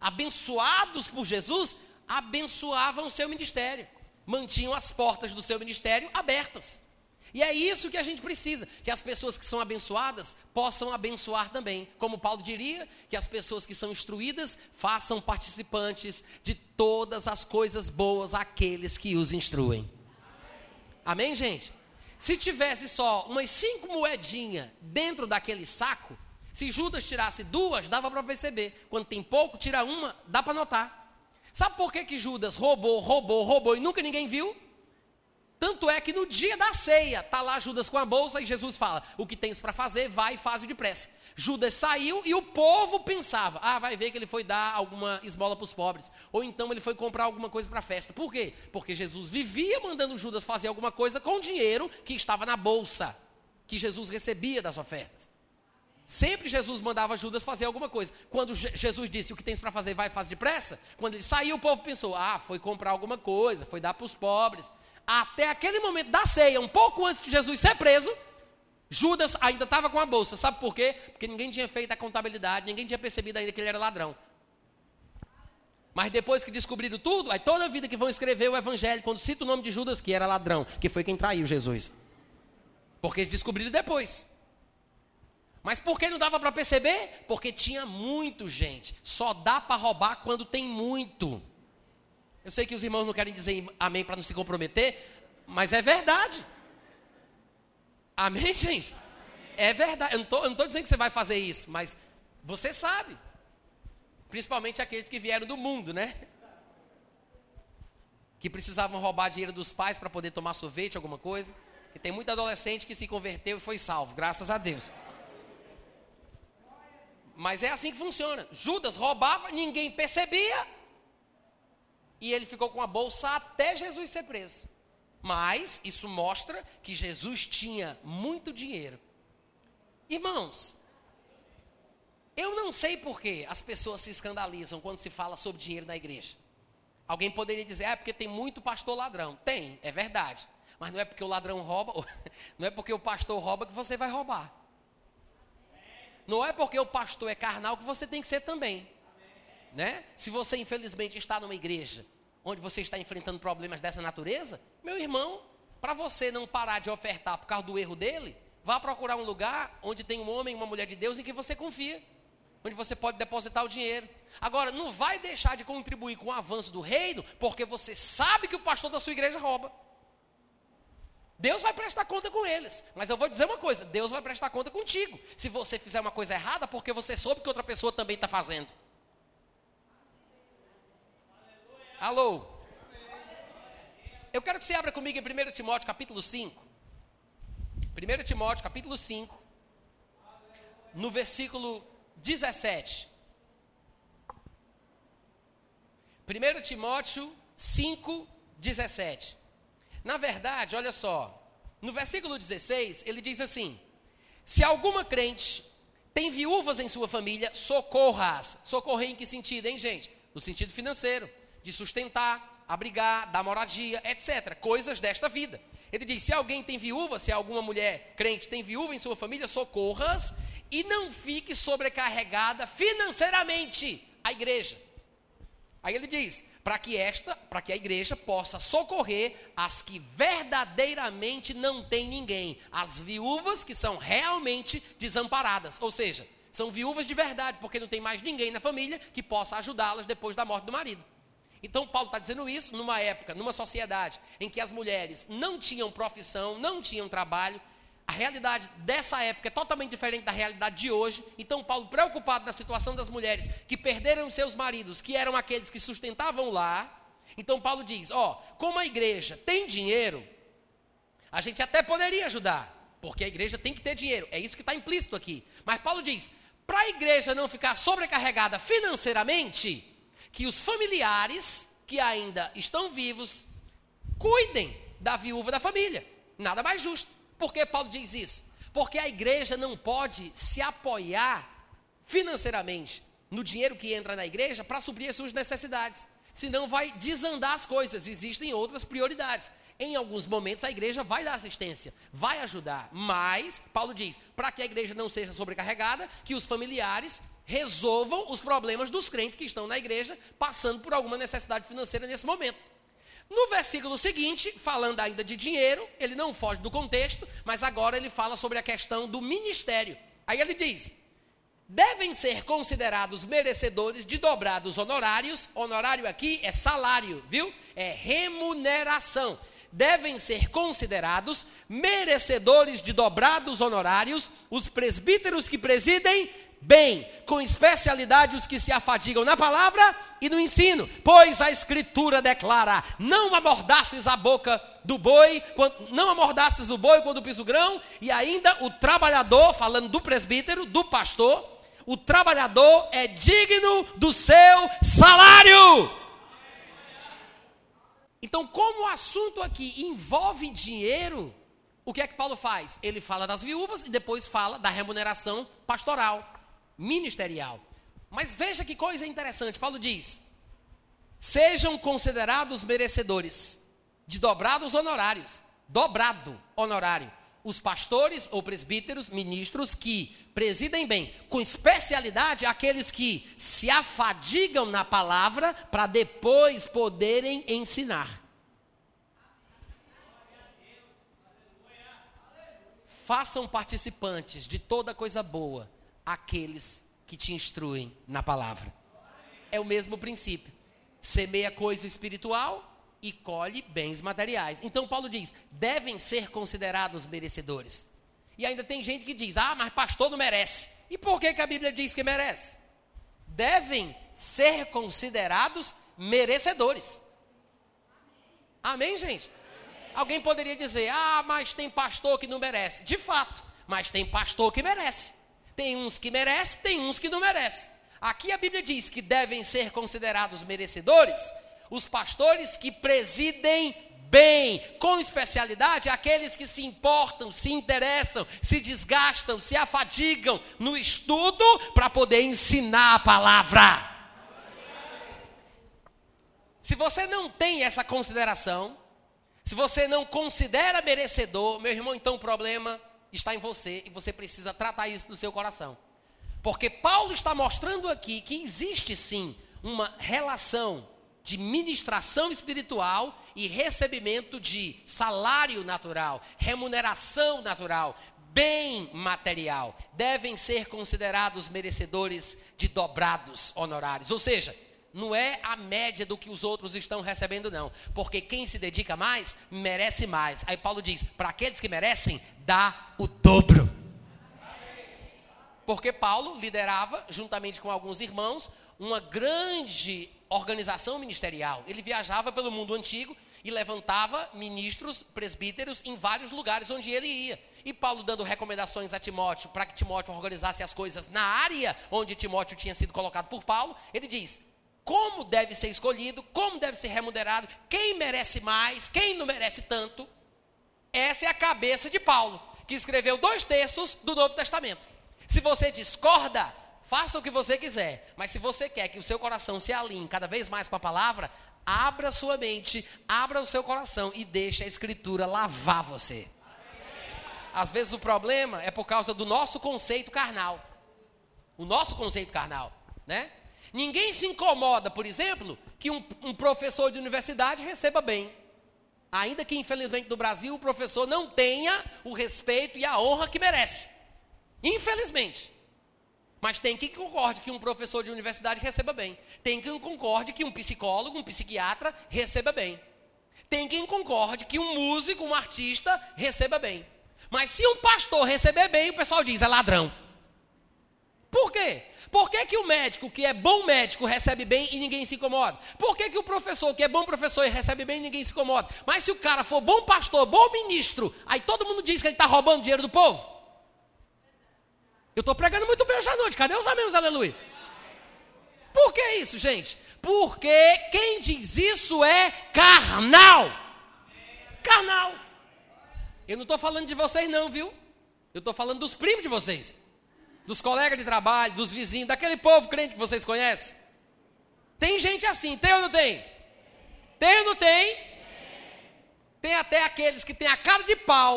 abençoados por Jesus, abençoavam o seu ministério, mantinham as portas do seu ministério abertas. E é isso que a gente precisa, que as pessoas que são abençoadas possam abençoar também. Como Paulo diria, que as pessoas que são instruídas façam participantes de todas as coisas boas aqueles que os instruem. Amém, gente? Se tivesse só umas cinco moedinhas dentro daquele saco, se Judas tirasse duas, dava para perceber. Quando tem pouco, tira uma, dá para notar. Sabe por que, que Judas roubou, roubou, roubou e nunca ninguém viu? Tanto é que no dia da ceia, está lá Judas com a bolsa e Jesus fala: O que tens para fazer, vai e faz depressa. Judas saiu e o povo pensava: Ah, vai ver que ele foi dar alguma esmola para os pobres. Ou então ele foi comprar alguma coisa para a festa. Por quê? Porque Jesus vivia mandando Judas fazer alguma coisa com o dinheiro que estava na bolsa, que Jesus recebia das ofertas. Sempre Jesus mandava Judas fazer alguma coisa. Quando Jesus disse o que tens para fazer, vai e faz depressa. Quando ele saiu, o povo pensou: ah, foi comprar alguma coisa, foi dar para os pobres até aquele momento da ceia, um pouco antes de Jesus ser preso, Judas ainda estava com a bolsa. Sabe por quê? Porque ninguém tinha feito a contabilidade, ninguém tinha percebido ainda que ele era ladrão. Mas depois que descobriram tudo, aí toda a vida que vão escrever o evangelho, quando cita o nome de Judas, que era ladrão, que foi quem traiu Jesus. Porque eles descobriram depois. Mas por que não dava para perceber? Porque tinha muito, gente. Só dá para roubar quando tem muito. Eu sei que os irmãos não querem dizer amém para não se comprometer, mas é verdade. Amém, gente? É verdade. Eu não estou dizendo que você vai fazer isso, mas você sabe. Principalmente aqueles que vieram do mundo, né? Que precisavam roubar dinheiro dos pais para poder tomar sorvete, alguma coisa. Que tem muito adolescente que se converteu e foi salvo, graças a Deus. Mas é assim que funciona. Judas roubava, ninguém percebia e ele ficou com a bolsa até Jesus ser preso. Mas isso mostra que Jesus tinha muito dinheiro. Irmãos, eu não sei por que as pessoas se escandalizam quando se fala sobre dinheiro na igreja. Alguém poderia dizer, é porque tem muito pastor ladrão. Tem, é verdade. Mas não é porque o ladrão rouba, não é porque o pastor rouba que você vai roubar. Não é porque o pastor é carnal que você tem que ser também né? Se você infelizmente está numa igreja onde você está enfrentando problemas dessa natureza, meu irmão, para você não parar de ofertar por causa do erro dele, vá procurar um lugar onde tem um homem uma mulher de Deus em que você confia, onde você pode depositar o dinheiro. Agora, não vai deixar de contribuir com o avanço do reino, porque você sabe que o pastor da sua igreja rouba. Deus vai prestar conta com eles. Mas eu vou dizer uma coisa: Deus vai prestar conta contigo. Se você fizer uma coisa errada, porque você soube que outra pessoa também está fazendo. Alô? Eu quero que você abra comigo em 1 Timóteo capítulo 5. 1 Timóteo capítulo 5, no versículo 17. 1 Timóteo 5, 17. Na verdade, olha só, no versículo 16, ele diz assim: Se alguma crente tem viúvas em sua família, socorra-as. Socorrer em que sentido, hein, gente? No sentido financeiro de sustentar, abrigar, dar moradia, etc. Coisas desta vida. Ele diz: se alguém tem viúva, se alguma mulher crente tem viúva em sua família, socorras e não fique sobrecarregada financeiramente a igreja. Aí ele diz: para que esta, para que a igreja possa socorrer as que verdadeiramente não têm ninguém, as viúvas que são realmente desamparadas, ou seja, são viúvas de verdade, porque não tem mais ninguém na família que possa ajudá-las depois da morte do marido. Então, Paulo está dizendo isso numa época, numa sociedade em que as mulheres não tinham profissão, não tinham trabalho. A realidade dessa época é totalmente diferente da realidade de hoje. Então, Paulo, preocupado na situação das mulheres que perderam seus maridos, que eram aqueles que sustentavam lá. Então, Paulo diz: Ó, como a igreja tem dinheiro, a gente até poderia ajudar, porque a igreja tem que ter dinheiro. É isso que está implícito aqui. Mas Paulo diz: para a igreja não ficar sobrecarregada financeiramente, que os familiares que ainda estão vivos cuidem da viúva da família. Nada mais justo. Por que Paulo diz isso? Porque a igreja não pode se apoiar financeiramente no dinheiro que entra na igreja para suprir as suas necessidades. Senão vai desandar as coisas, existem outras prioridades. Em alguns momentos a igreja vai dar assistência, vai ajudar, mas Paulo diz: para que a igreja não seja sobrecarregada, que os familiares resolvam os problemas dos crentes que estão na igreja, passando por alguma necessidade financeira nesse momento. No versículo seguinte, falando ainda de dinheiro, ele não foge do contexto, mas agora ele fala sobre a questão do ministério. Aí ele diz: devem ser considerados merecedores de dobrados honorários. Honorário aqui é salário, viu? É remuneração devem ser considerados merecedores de dobrados honorários os presbíteros que presidem bem, com especialidade os que se afadigam na palavra e no ensino, pois a escritura declara: não amordasses a boca do boi, não amordasses o boi quando pisa o grão, e ainda o trabalhador, falando do presbítero, do pastor, o trabalhador é digno do seu salário. Então, como o assunto aqui envolve dinheiro, o que é que Paulo faz? Ele fala das viúvas e depois fala da remuneração pastoral, ministerial. Mas veja que coisa interessante. Paulo diz: sejam considerados merecedores de dobrados honorários. Dobrado honorário. Os pastores ou presbíteros, ministros que presidem bem, com especialidade aqueles que se afadigam na palavra para depois poderem ensinar. Façam participantes de toda coisa boa aqueles que te instruem na palavra. É o mesmo princípio. Semeia coisa espiritual e colhe bens materiais. Então Paulo diz: devem ser considerados merecedores. E ainda tem gente que diz: ah, mas pastor não merece. E por que, que a Bíblia diz que merece? Devem ser considerados merecedores. Amém, gente? Alguém poderia dizer: ah, mas tem pastor que não merece. De fato, mas tem pastor que merece. Tem uns que merecem, tem uns que não merecem. Aqui a Bíblia diz que devem ser considerados merecedores os pastores que presidem bem, com especialidade, aqueles que se importam, se interessam, se desgastam, se afadigam no estudo para poder ensinar a palavra. Se você não tem essa consideração, se você não considera merecedor, meu irmão, então o problema está em você e você precisa tratar isso no seu coração. Porque Paulo está mostrando aqui que existe sim uma relação de ministração espiritual e recebimento de salário natural, remuneração natural, bem material, devem ser considerados merecedores de dobrados honorários. Ou seja, não é a média do que os outros estão recebendo, não. Porque quem se dedica mais, merece mais. Aí Paulo diz: para aqueles que merecem, dá o dobro. Porque Paulo liderava, juntamente com alguns irmãos, uma grande organização ministerial. Ele viajava pelo mundo antigo e levantava ministros, presbíteros em vários lugares onde ele ia. E Paulo dando recomendações a Timóteo para que Timóteo organizasse as coisas na área onde Timóteo tinha sido colocado por Paulo, ele diz: como deve ser escolhido, como deve ser remunerado, quem merece mais, quem não merece tanto. Essa é a cabeça de Paulo, que escreveu dois terços do Novo Testamento. Se você discorda, faça o que você quiser, mas se você quer que o seu coração se alinhe cada vez mais com a palavra, abra sua mente, abra o seu coração e deixe a escritura lavar você. Às vezes o problema é por causa do nosso conceito carnal. O nosso conceito carnal, né? Ninguém se incomoda, por exemplo, que um, um professor de universidade receba bem. Ainda que, infelizmente, no Brasil, o professor não tenha o respeito e a honra que merece. Infelizmente. Mas tem quem concorde que um professor de universidade receba bem. Tem quem concorde que um psicólogo, um psiquiatra receba bem. Tem quem concorde que um músico, um artista receba bem. Mas se um pastor receber bem, o pessoal diz é ladrão. Por quê? Por que, que o médico, que é bom médico, recebe bem e ninguém se incomoda? Por que, que o professor, que é bom professor e recebe bem e ninguém se incomoda? Mas se o cara for bom pastor, bom ministro, aí todo mundo diz que ele está roubando dinheiro do povo? Eu estou pregando muito bem hoje à noite. Cadê os amigos, aleluia? Por que isso, gente? Porque quem diz isso é carnal. Carnal. Eu não estou falando de vocês, não, viu? Eu estou falando dos primos de vocês dos colegas de trabalho, dos vizinhos, daquele povo crente que vocês conhecem. Tem gente assim, tem ou não tem? Tem ou não tem? Tem até aqueles que têm a cara de pau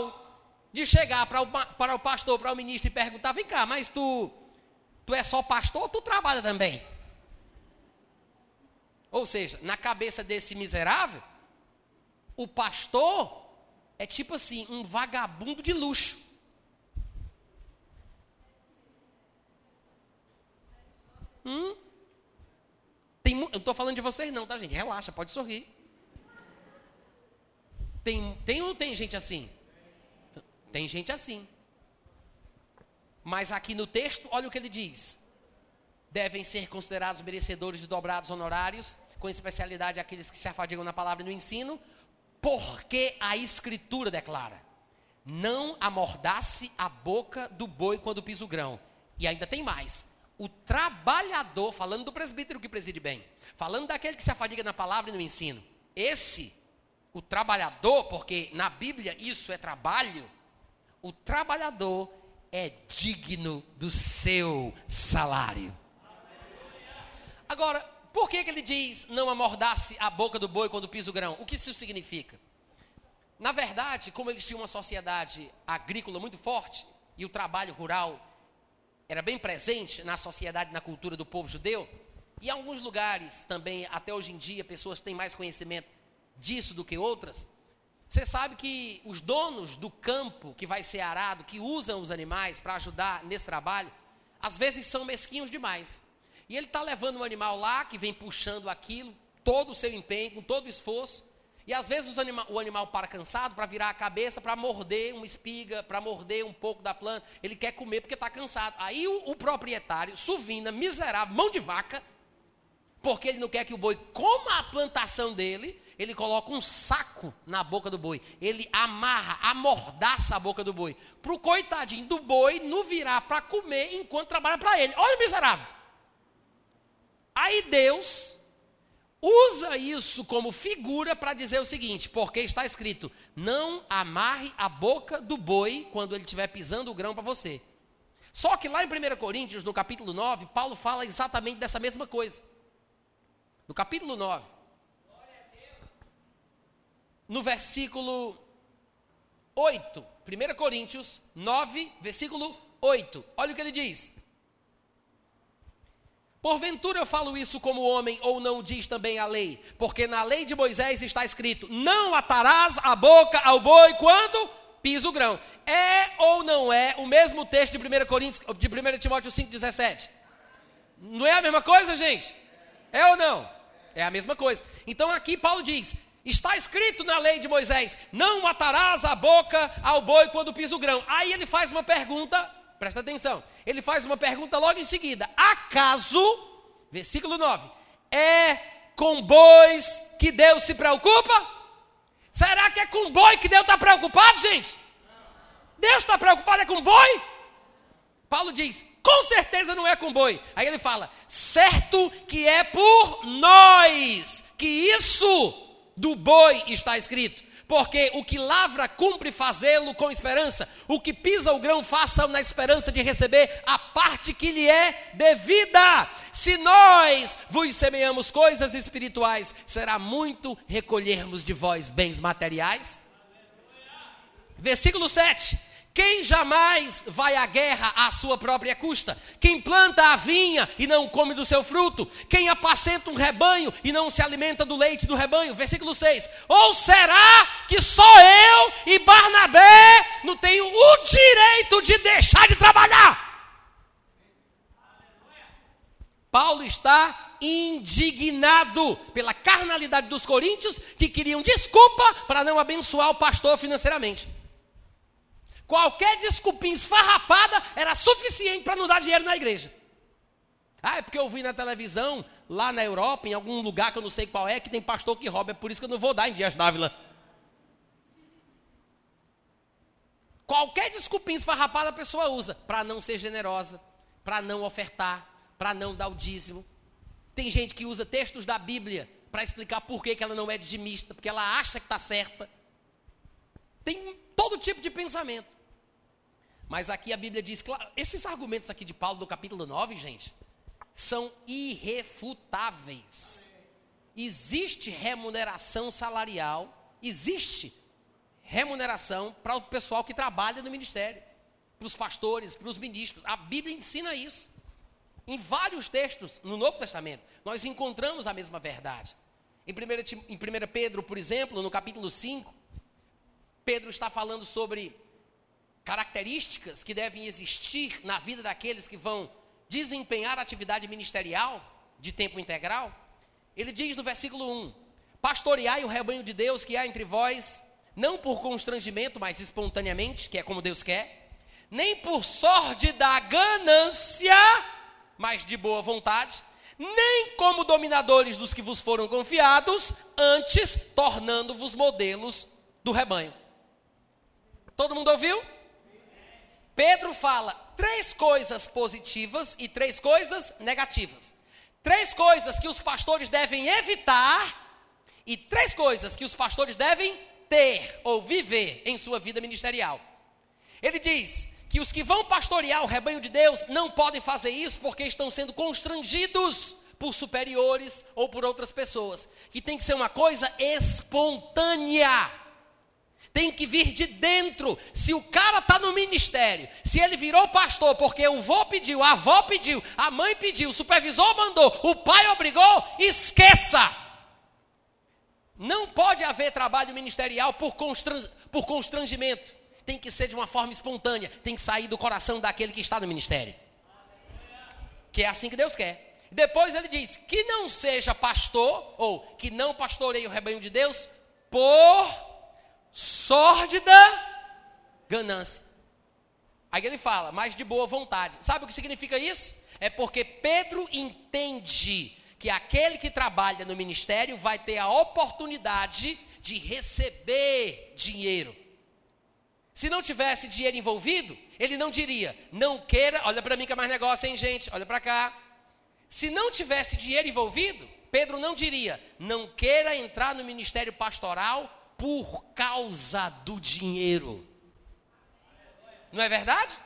de chegar para o, para o pastor, para o ministro e perguntar: vem cá, mas tu, tu é só pastor ou tu trabalha também? Ou seja, na cabeça desse miserável, o pastor é tipo assim, um vagabundo de luxo. Hum? Tem, eu não estou falando de vocês não, tá gente? Relaxa, pode sorrir. Tem, tem ou não tem gente assim? Tem gente assim. Mas aqui no texto, olha o que ele diz. Devem ser considerados merecedores de dobrados honorários, com especialidade aqueles que se afadigam na palavra e no ensino, porque a Escritura declara: não amordace a boca do boi quando pisa o grão. E ainda tem mais. O trabalhador, falando do presbítero que preside bem, falando daquele que se afadiga na palavra e no ensino, esse, o trabalhador, porque na Bíblia isso é trabalho, o trabalhador é digno do seu salário. Agora, por que, que ele diz não amordace a boca do boi quando pisa o grão? O que isso significa? Na verdade, como eles tinham uma sociedade agrícola muito forte e o trabalho rural era bem presente na sociedade, na cultura do povo judeu, e em alguns lugares também, até hoje em dia, pessoas têm mais conhecimento disso do que outras. Você sabe que os donos do campo que vai ser arado, que usam os animais para ajudar nesse trabalho, às vezes são mesquinhos demais. E ele está levando um animal lá, que vem puxando aquilo, todo o seu empenho, com todo o esforço. E às vezes o animal para cansado, para virar a cabeça, para morder uma espiga, para morder um pouco da planta. Ele quer comer porque está cansado. Aí o, o, proprietário, suvina, miserável, mão de vaca, porque ele não quer que o boi coma a plantação dele, ele coloca um saco na boca do boi. Ele amarra, amordaça a boca do boi. Para o coitadinho do boi não virar para comer enquanto trabalha para ele. Olha o miserável. Aí Deus usa isso como figura para dizer o seguinte, porque está escrito: não amarre a boca do boi quando ele estiver pisando o grão para você. Só que lá em 1 Coríntios, no capítulo 9, Paulo fala exatamente dessa mesma coisa. No capítulo 9, no versículo 8, 1 Coríntios 9, versículo 8, olha o que ele diz. Porventura eu falo isso como homem, ou não diz também a lei? Porque na lei de Moisés está escrito: Não atarás a boca ao boi quando pisa o grão. É ou não é o mesmo texto de 1, Coríntios, de 1 Timóteo 5,17? Não é a mesma coisa, gente? É ou não? É a mesma coisa. Então aqui Paulo diz: Está escrito na lei de Moisés: Não atarás a boca ao boi quando pisa o grão. Aí ele faz uma pergunta Presta atenção. Ele faz uma pergunta logo em seguida. Acaso, versículo 9, é com bois que Deus se preocupa? Será que é com boi que Deus está preocupado, gente? Deus está preocupado é com boi? Paulo diz, com certeza não é com boi. Aí ele fala, certo que é por nós que isso do boi está escrito. Porque o que lavra cumpre fazê-lo com esperança. O que pisa o grão faça na esperança de receber a parte que lhe é devida. Se nós vos semeamos coisas espirituais, será muito recolhermos de vós bens materiais. Versículo 7. Quem jamais vai à guerra à sua própria custa? Quem planta a vinha e não come do seu fruto? Quem apacenta um rebanho e não se alimenta do leite do rebanho? Versículo 6. Ou será que só eu e Barnabé não tenho o direito de deixar de trabalhar? Paulo está indignado pela carnalidade dos coríntios que queriam desculpa para não abençoar o pastor financeiramente. Qualquer desculpinha esfarrapada era suficiente para não dar dinheiro na igreja. Ah, é porque eu vi na televisão, lá na Europa, em algum lugar que eu não sei qual é, que tem pastor que rouba, é por isso que eu não vou dar em Dias Dávila. Qualquer desculpinha esfarrapada a pessoa usa para não ser generosa, para não ofertar, para não dar o dízimo. Tem gente que usa textos da Bíblia para explicar por que, que ela não é dizimista, porque ela acha que está certa. Tipo de pensamento. Mas aqui a Bíblia diz, claro, esses argumentos aqui de Paulo do capítulo 9, gente, são irrefutáveis. Existe remuneração salarial, existe remuneração para o pessoal que trabalha no ministério, para os pastores, para os ministros. A Bíblia ensina isso. Em vários textos no Novo Testamento, nós encontramos a mesma verdade. Em 1, em 1 Pedro, por exemplo, no capítulo 5, Pedro está falando sobre características que devem existir na vida daqueles que vão desempenhar atividade ministerial de tempo integral, ele diz no versículo 1: Pastoreai o rebanho de Deus que há entre vós, não por constrangimento, mas espontaneamente, que é como Deus quer, nem por sorte da ganância, mas de boa vontade, nem como dominadores dos que vos foram confiados, antes tornando-vos modelos do rebanho. Todo mundo ouviu? Pedro fala três coisas positivas e três coisas negativas. Três coisas que os pastores devem evitar e três coisas que os pastores devem ter ou viver em sua vida ministerial. Ele diz que os que vão pastorear o rebanho de Deus não podem fazer isso porque estão sendo constrangidos por superiores ou por outras pessoas. Que tem que ser uma coisa espontânea tem que vir de dentro. Se o cara está no ministério, se ele virou pastor porque o vô pediu, a avó pediu, a mãe pediu, o supervisor mandou, o pai obrigou, esqueça. Não pode haver trabalho ministerial por, por constrangimento. Tem que ser de uma forma espontânea, tem que sair do coração daquele que está no ministério. Que é assim que Deus quer. Depois ele diz: que não seja pastor, ou que não pastoreie o rebanho de Deus, por sórdida ganância. Aí ele fala, mas de boa vontade. Sabe o que significa isso? É porque Pedro entende que aquele que trabalha no ministério vai ter a oportunidade de receber dinheiro. Se não tivesse dinheiro envolvido, ele não diria, não queira, olha para mim que é mais negócio, hein, gente? Olha para cá. Se não tivesse dinheiro envolvido, Pedro não diria, não queira entrar no ministério pastoral por causa do dinheiro. Não é verdade?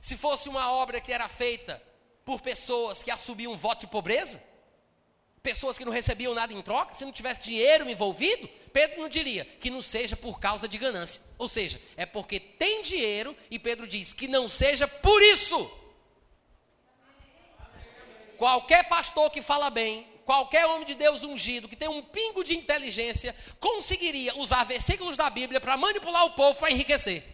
Se fosse uma obra que era feita por pessoas que assumiam voto de pobreza, pessoas que não recebiam nada em troca, se não tivesse dinheiro envolvido, Pedro não diria que não seja por causa de ganância. Ou seja, é porque tem dinheiro e Pedro diz que não seja por isso. Qualquer pastor que fala bem, qualquer homem de Deus ungido que tem um pingo de inteligência conseguiria usar versículos da Bíblia para manipular o povo para enriquecer.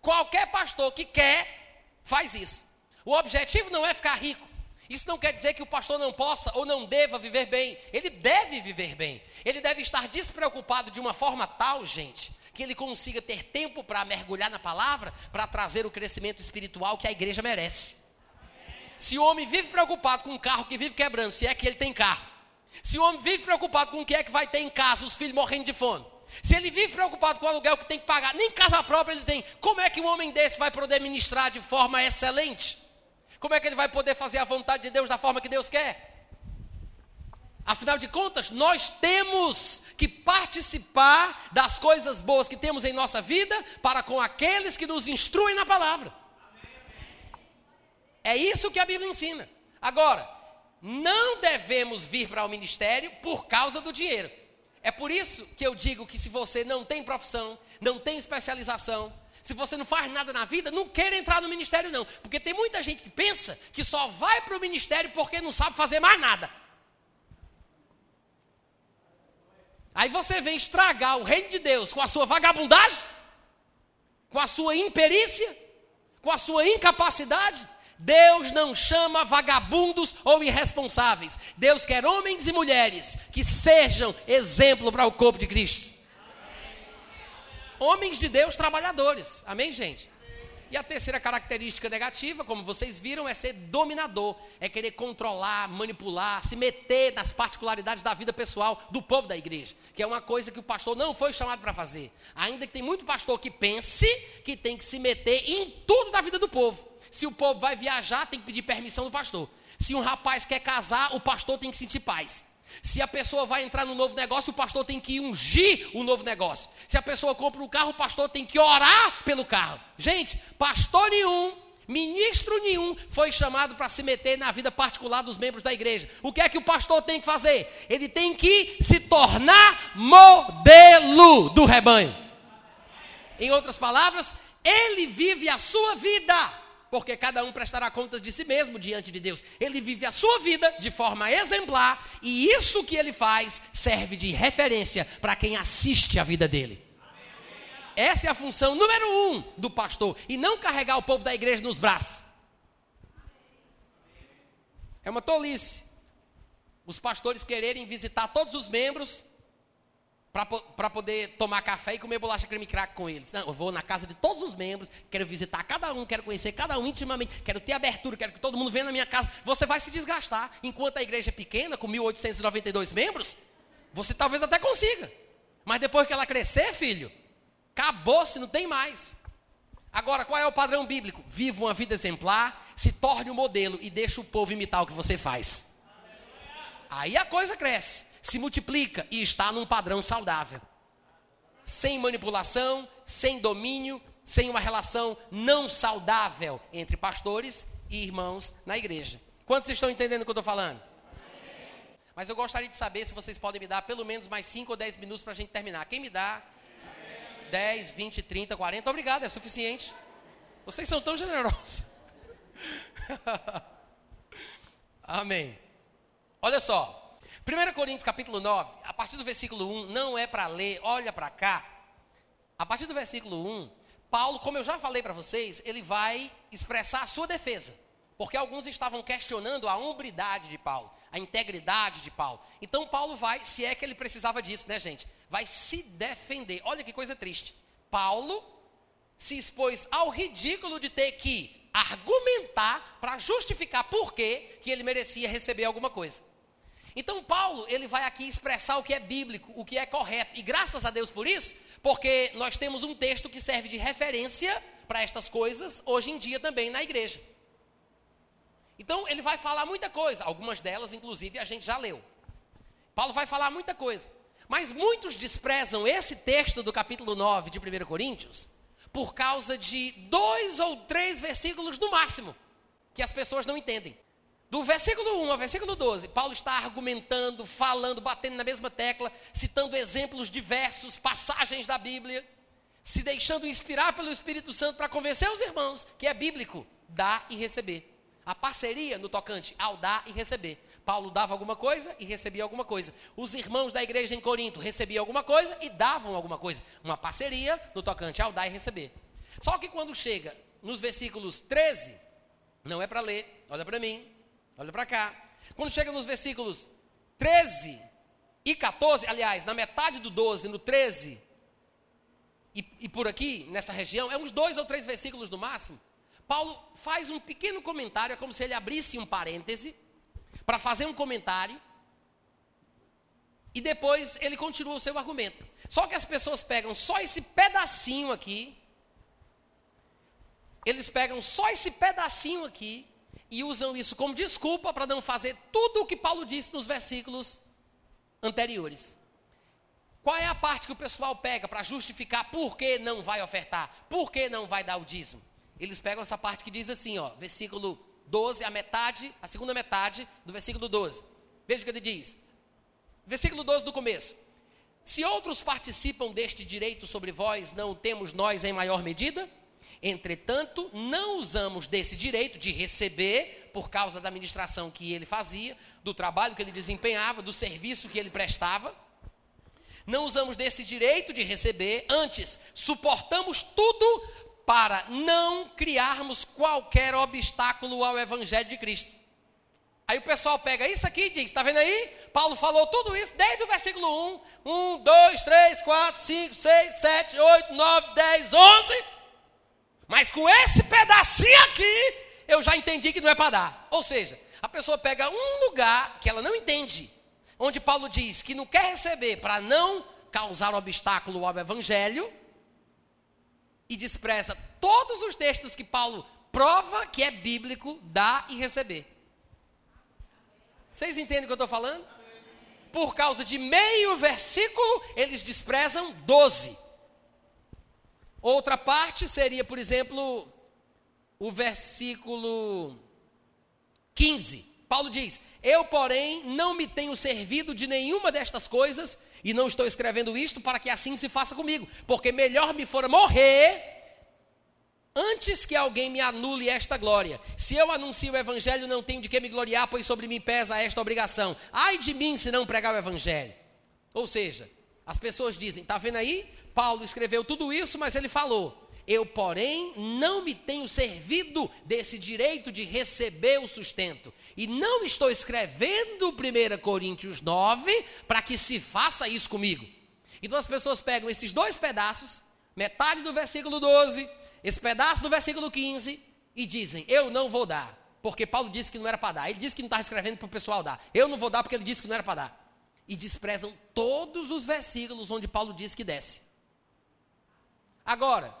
Qualquer pastor que quer, faz isso. O objetivo não é ficar rico. Isso não quer dizer que o pastor não possa ou não deva viver bem. Ele deve viver bem. Ele deve estar despreocupado de uma forma tal, gente, que ele consiga ter tempo para mergulhar na palavra, para trazer o crescimento espiritual que a igreja merece. Se o homem vive preocupado com um carro que vive quebrando, se é que ele tem carro. Se o homem vive preocupado com o que é que vai ter em casa, os filhos morrendo de fome. Se ele vive preocupado com o aluguel que tem que pagar, nem casa própria ele tem, como é que um homem desse vai poder ministrar de forma excelente? Como é que ele vai poder fazer a vontade de Deus da forma que Deus quer? Afinal de contas, nós temos que participar das coisas boas que temos em nossa vida para com aqueles que nos instruem na palavra. É isso que a Bíblia ensina. Agora, não devemos vir para o ministério por causa do dinheiro. É por isso que eu digo que se você não tem profissão, não tem especialização, se você não faz nada na vida, não queira entrar no ministério não, porque tem muita gente que pensa que só vai para o ministério porque não sabe fazer mais nada. Aí você vem estragar o reino de Deus com a sua vagabundagem, com a sua imperícia, com a sua incapacidade. Deus não chama vagabundos ou irresponsáveis. Deus quer homens e mulheres que sejam exemplo para o corpo de Cristo. Homens de Deus trabalhadores. Amém, gente? E a terceira característica negativa, como vocês viram, é ser dominador, é querer controlar, manipular, se meter nas particularidades da vida pessoal do povo da igreja, que é uma coisa que o pastor não foi chamado para fazer. Ainda que tem muito pastor que pense que tem que se meter em tudo da vida do povo. Se o povo vai viajar, tem que pedir permissão do pastor. Se um rapaz quer casar, o pastor tem que sentir paz. Se a pessoa vai entrar no novo negócio, o pastor tem que ungir o novo negócio. Se a pessoa compra um carro, o pastor tem que orar pelo carro. Gente, pastor nenhum, ministro nenhum foi chamado para se meter na vida particular dos membros da igreja. O que é que o pastor tem que fazer? Ele tem que se tornar modelo do rebanho. Em outras palavras, ele vive a sua vida porque cada um prestará contas de si mesmo diante de Deus. Ele vive a sua vida de forma exemplar e isso que ele faz serve de referência para quem assiste a vida dele. Essa é a função número um do pastor e não carregar o povo da igreja nos braços. É uma tolice. Os pastores quererem visitar todos os membros para poder tomar café e comer bolacha creme crack com eles. Não, eu vou na casa de todos os membros, quero visitar cada um, quero conhecer cada um intimamente, quero ter abertura, quero que todo mundo venha na minha casa. Você vai se desgastar. Enquanto a igreja é pequena, com 1.892 membros, você talvez até consiga. Mas depois que ela crescer, filho, acabou-se, não tem mais. Agora, qual é o padrão bíblico? Viva uma vida exemplar, se torne um modelo e deixe o povo imitar o que você faz. Aí a coisa cresce se multiplica e está num padrão saudável. Sem manipulação, sem domínio, sem uma relação não saudável entre pastores e irmãos na igreja. Quantos estão entendendo o que eu estou falando? Mas eu gostaria de saber se vocês podem me dar pelo menos mais 5 ou 10 minutos para a gente terminar. Quem me dá? 10, 20, 30, 40. Obrigado, é suficiente. Vocês são tão generosos. Amém. Olha só. 1 Coríntios capítulo 9, a partir do versículo 1, não é para ler, olha para cá. A partir do versículo 1, Paulo, como eu já falei para vocês, ele vai expressar a sua defesa. Porque alguns estavam questionando a hombridade de Paulo, a integridade de Paulo. Então Paulo vai, se é que ele precisava disso, né, gente? Vai se defender. Olha que coisa triste. Paulo se expôs ao ridículo de ter que argumentar para justificar por que ele merecia receber alguma coisa. Então Paulo, ele vai aqui expressar o que é bíblico, o que é correto. E graças a Deus por isso, porque nós temos um texto que serve de referência para estas coisas hoje em dia também na igreja. Então ele vai falar muita coisa, algumas delas inclusive a gente já leu. Paulo vai falar muita coisa. Mas muitos desprezam esse texto do capítulo 9 de 1 Coríntios por causa de dois ou três versículos no máximo, que as pessoas não entendem. Do versículo 1 ao versículo 12, Paulo está argumentando, falando, batendo na mesma tecla, citando exemplos diversos, passagens da Bíblia, se deixando inspirar pelo Espírito Santo para convencer os irmãos que é bíblico dar e receber. A parceria no tocante ao dar e receber. Paulo dava alguma coisa e recebia alguma coisa. Os irmãos da igreja em Corinto recebiam alguma coisa e davam alguma coisa. Uma parceria no tocante ao dar e receber. Só que quando chega nos versículos 13, não é para ler, olha para mim, Olha para cá. Quando chega nos versículos 13 e 14, aliás, na metade do 12, no 13, e, e por aqui, nessa região, é uns dois ou três versículos no máximo. Paulo faz um pequeno comentário, é como se ele abrisse um parêntese, para fazer um comentário, e depois ele continua o seu argumento. Só que as pessoas pegam só esse pedacinho aqui, eles pegam só esse pedacinho aqui, e usam isso como desculpa para não fazer tudo o que Paulo disse nos versículos anteriores. Qual é a parte que o pessoal pega para justificar por que não vai ofertar, por que não vai dar o dízimo? Eles pegam essa parte que diz assim, ó, versículo 12, a metade, a segunda metade do versículo 12. Veja o que ele diz. Versículo 12 do começo. Se outros participam deste direito sobre vós, não temos nós em maior medida? Entretanto, não usamos desse direito de receber, por causa da administração que ele fazia, do trabalho que ele desempenhava, do serviço que ele prestava. Não usamos desse direito de receber, antes, suportamos tudo para não criarmos qualquer obstáculo ao Evangelho de Cristo. Aí o pessoal pega isso aqui e diz: está vendo aí? Paulo falou tudo isso desde o versículo 1. 1, 2, 3, 4, 5, 6, 7, 8, 9, 10, 11. Mas com esse pedacinho aqui, eu já entendi que não é para dar. Ou seja, a pessoa pega um lugar que ela não entende, onde Paulo diz que não quer receber para não causar obstáculo ao evangelho, e despreza todos os textos que Paulo prova que é bíblico dar e receber. Vocês entendem o que eu estou falando? por causa de meio versículo, eles desprezam 12. Outra parte seria, por exemplo, o versículo 15. Paulo diz: Eu, porém, não me tenho servido de nenhuma destas coisas, e não estou escrevendo isto para que assim se faça comigo, porque melhor me fora morrer antes que alguém me anule esta glória. Se eu anuncio o evangelho, não tenho de que me gloriar, pois sobre mim pesa esta obrigação. Ai de mim se não pregar o evangelho. Ou seja, as pessoas dizem: está vendo aí? Paulo escreveu tudo isso, mas ele falou: eu, porém, não me tenho servido desse direito de receber o sustento. E não estou escrevendo 1 Coríntios 9 para que se faça isso comigo. Então as pessoas pegam esses dois pedaços, metade do versículo 12, esse pedaço do versículo 15, e dizem: Eu não vou dar, porque Paulo disse que não era para dar. Ele disse que não estava escrevendo para o pessoal dar. Eu não vou dar porque ele disse que não era para dar. E desprezam todos os versículos onde Paulo diz que desce. Agora,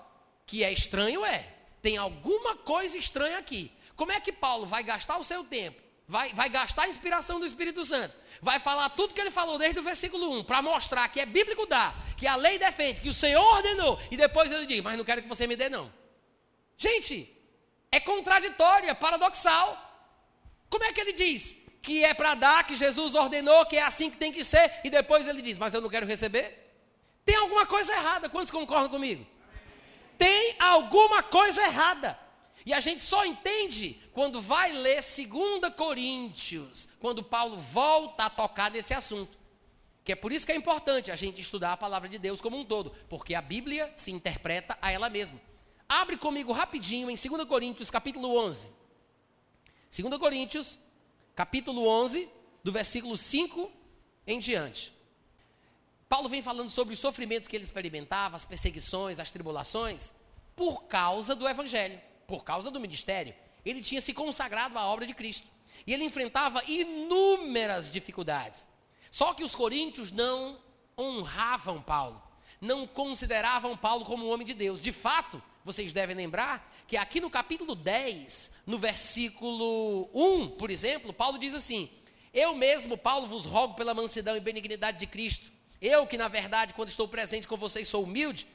que é estranho, é. Tem alguma coisa estranha aqui. Como é que Paulo vai gastar o seu tempo? Vai, vai gastar a inspiração do Espírito Santo. Vai falar tudo que ele falou desde o versículo 1, para mostrar que é bíblico dar, que a lei defende, que o Senhor ordenou. E depois ele diz, mas não quero que você me dê, não. Gente, é contraditório, é paradoxal. Como é que ele diz que é para dar, que Jesus ordenou, que é assim que tem que ser, e depois ele diz, mas eu não quero receber? Tem alguma coisa errada, quantos concordam comigo? Tem alguma coisa errada. E a gente só entende quando vai ler 2 Coríntios, quando Paulo volta a tocar nesse assunto. Que é por isso que é importante a gente estudar a palavra de Deus como um todo, porque a Bíblia se interpreta a ela mesma. Abre comigo rapidinho em 2 Coríntios, capítulo 11. 2 Coríntios, capítulo 11, do versículo 5 em diante. Paulo vem falando sobre os sofrimentos que ele experimentava, as perseguições, as tribulações, por causa do evangelho, por causa do ministério. Ele tinha se consagrado à obra de Cristo. E ele enfrentava inúmeras dificuldades. Só que os coríntios não honravam Paulo, não consideravam Paulo como um homem de Deus. De fato, vocês devem lembrar que aqui no capítulo 10, no versículo 1, por exemplo, Paulo diz assim: Eu mesmo, Paulo, vos rogo pela mansidão e benignidade de Cristo eu que, na verdade, quando estou presente com vocês, sou humilde,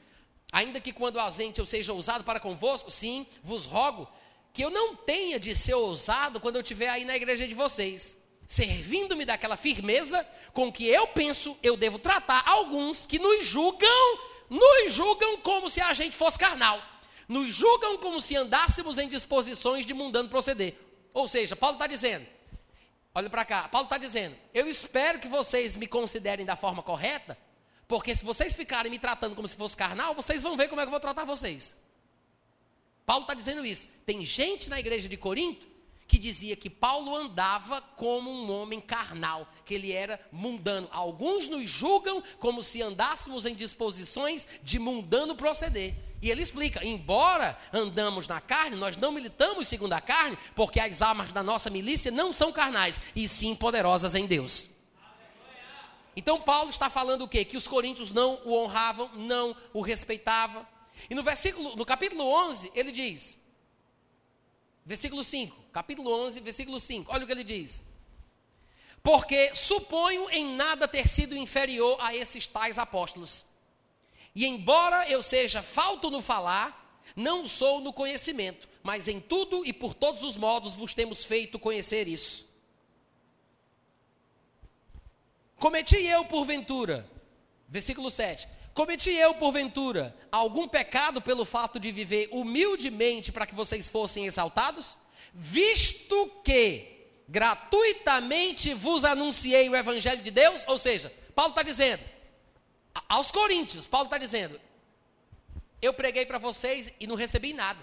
ainda que quando ausente eu seja ousado para convosco, sim, vos rogo que eu não tenha de ser ousado quando eu estiver aí na igreja de vocês, servindo-me daquela firmeza com que eu penso eu devo tratar alguns que nos julgam, nos julgam como se a gente fosse carnal, nos julgam como se andássemos em disposições de mundano proceder. Ou seja, Paulo está dizendo, Olha para cá. Paulo está dizendo: Eu espero que vocês me considerem da forma correta, porque se vocês ficarem me tratando como se fosse carnal, vocês vão ver como é que eu vou tratar vocês. Paulo está dizendo isso. Tem gente na igreja de Corinto que dizia que Paulo andava como um homem carnal, que ele era mundano. Alguns nos julgam como se andássemos em disposições de mundano proceder. E ele explica: embora andamos na carne, nós não militamos segundo a carne, porque as armas da nossa milícia não são carnais, e sim poderosas em Deus. Então Paulo está falando o quê? Que os coríntios não o honravam, não o respeitavam. E no versículo, no capítulo 11, ele diz: Versículo 5, capítulo 11, versículo 5. Olha o que ele diz: Porque suponho em nada ter sido inferior a esses tais apóstolos e embora eu seja falto no falar, não sou no conhecimento, mas em tudo e por todos os modos vos temos feito conhecer isso. Cometi eu porventura, versículo 7. Cometi eu porventura algum pecado pelo fato de viver humildemente para que vocês fossem exaltados? Visto que gratuitamente vos anunciei o evangelho de Deus, ou seja, Paulo está dizendo, aos Coríntios, Paulo está dizendo: Eu preguei para vocês e não recebi nada.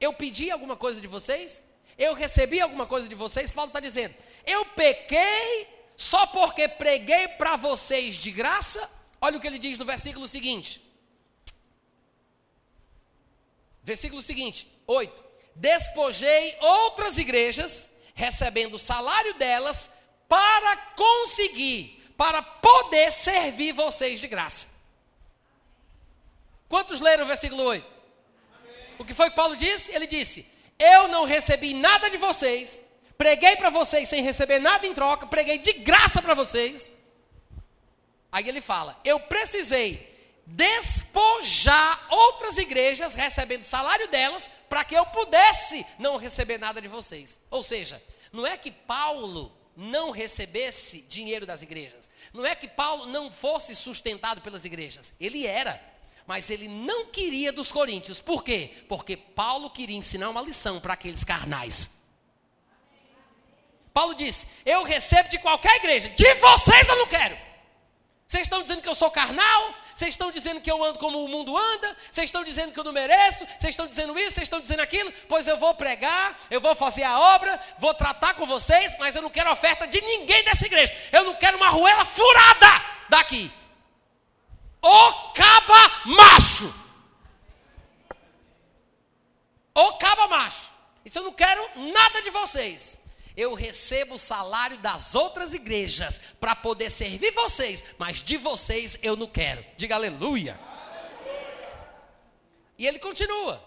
Eu pedi alguma coisa de vocês? Eu recebi alguma coisa de vocês? Paulo está dizendo: Eu pequei só porque preguei para vocês de graça? Olha o que ele diz no versículo seguinte. Versículo seguinte, 8. Despojei outras igrejas, recebendo o salário delas, para conseguir para poder servir vocês de graça. Quantos leram o versículo 8? O que foi que Paulo disse? Ele disse: Eu não recebi nada de vocês, preguei para vocês sem receber nada em troca, preguei de graça para vocês, Aí ele fala: Eu precisei despojar outras igrejas, recebendo o salário delas, para que eu pudesse não receber nada de vocês. Ou seja, não é que Paulo não recebesse dinheiro das igrejas, não é que Paulo não fosse sustentado pelas igrejas, ele era, mas ele não queria dos coríntios. Por quê? Porque Paulo queria ensinar uma lição para aqueles carnais. Paulo disse: Eu recebo de qualquer igreja, de vocês eu não quero. Vocês estão dizendo que eu sou carnal? Vocês estão dizendo que eu ando como o mundo anda? Vocês estão dizendo que eu não mereço? Vocês estão dizendo isso? Vocês estão dizendo aquilo? Pois eu vou pregar, eu vou fazer a obra, vou tratar com vocês, mas eu não quero oferta de ninguém dessa igreja. Eu não quero uma ruela furada daqui. O caba macho. O caba macho. Isso eu não quero nada de vocês eu recebo o salário das outras igrejas para poder servir vocês, mas de vocês eu não quero. Diga aleluia. aleluia. E ele continua.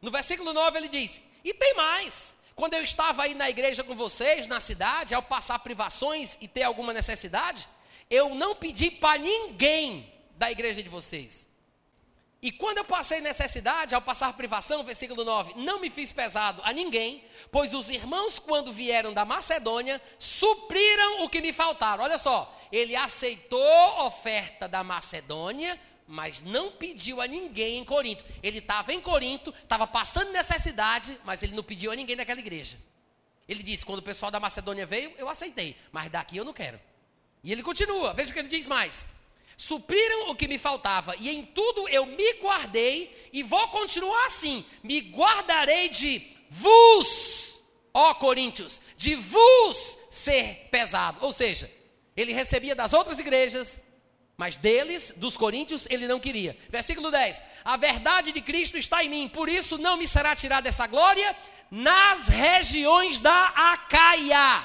No versículo 9 ele diz: E tem mais. Quando eu estava aí na igreja com vocês, na cidade, ao passar privações e ter alguma necessidade, eu não pedi para ninguém da igreja de vocês. E quando eu passei necessidade, ao passar privação, versículo 9, não me fiz pesado a ninguém, pois os irmãos, quando vieram da Macedônia, supriram o que me faltaram. Olha só, ele aceitou a oferta da Macedônia, mas não pediu a ninguém em Corinto. Ele estava em Corinto, estava passando necessidade, mas ele não pediu a ninguém daquela igreja. Ele disse: quando o pessoal da Macedônia veio, eu aceitei, mas daqui eu não quero. E ele continua, veja o que ele diz mais supriram o que me faltava, e em tudo eu me guardei, e vou continuar assim: me guardarei de vos, ó Coríntios, de vos ser pesado. Ou seja, ele recebia das outras igrejas, mas deles, dos coríntios, ele não queria. Versículo 10: A verdade de Cristo está em mim, por isso não me será tirada essa glória nas regiões da Acaia.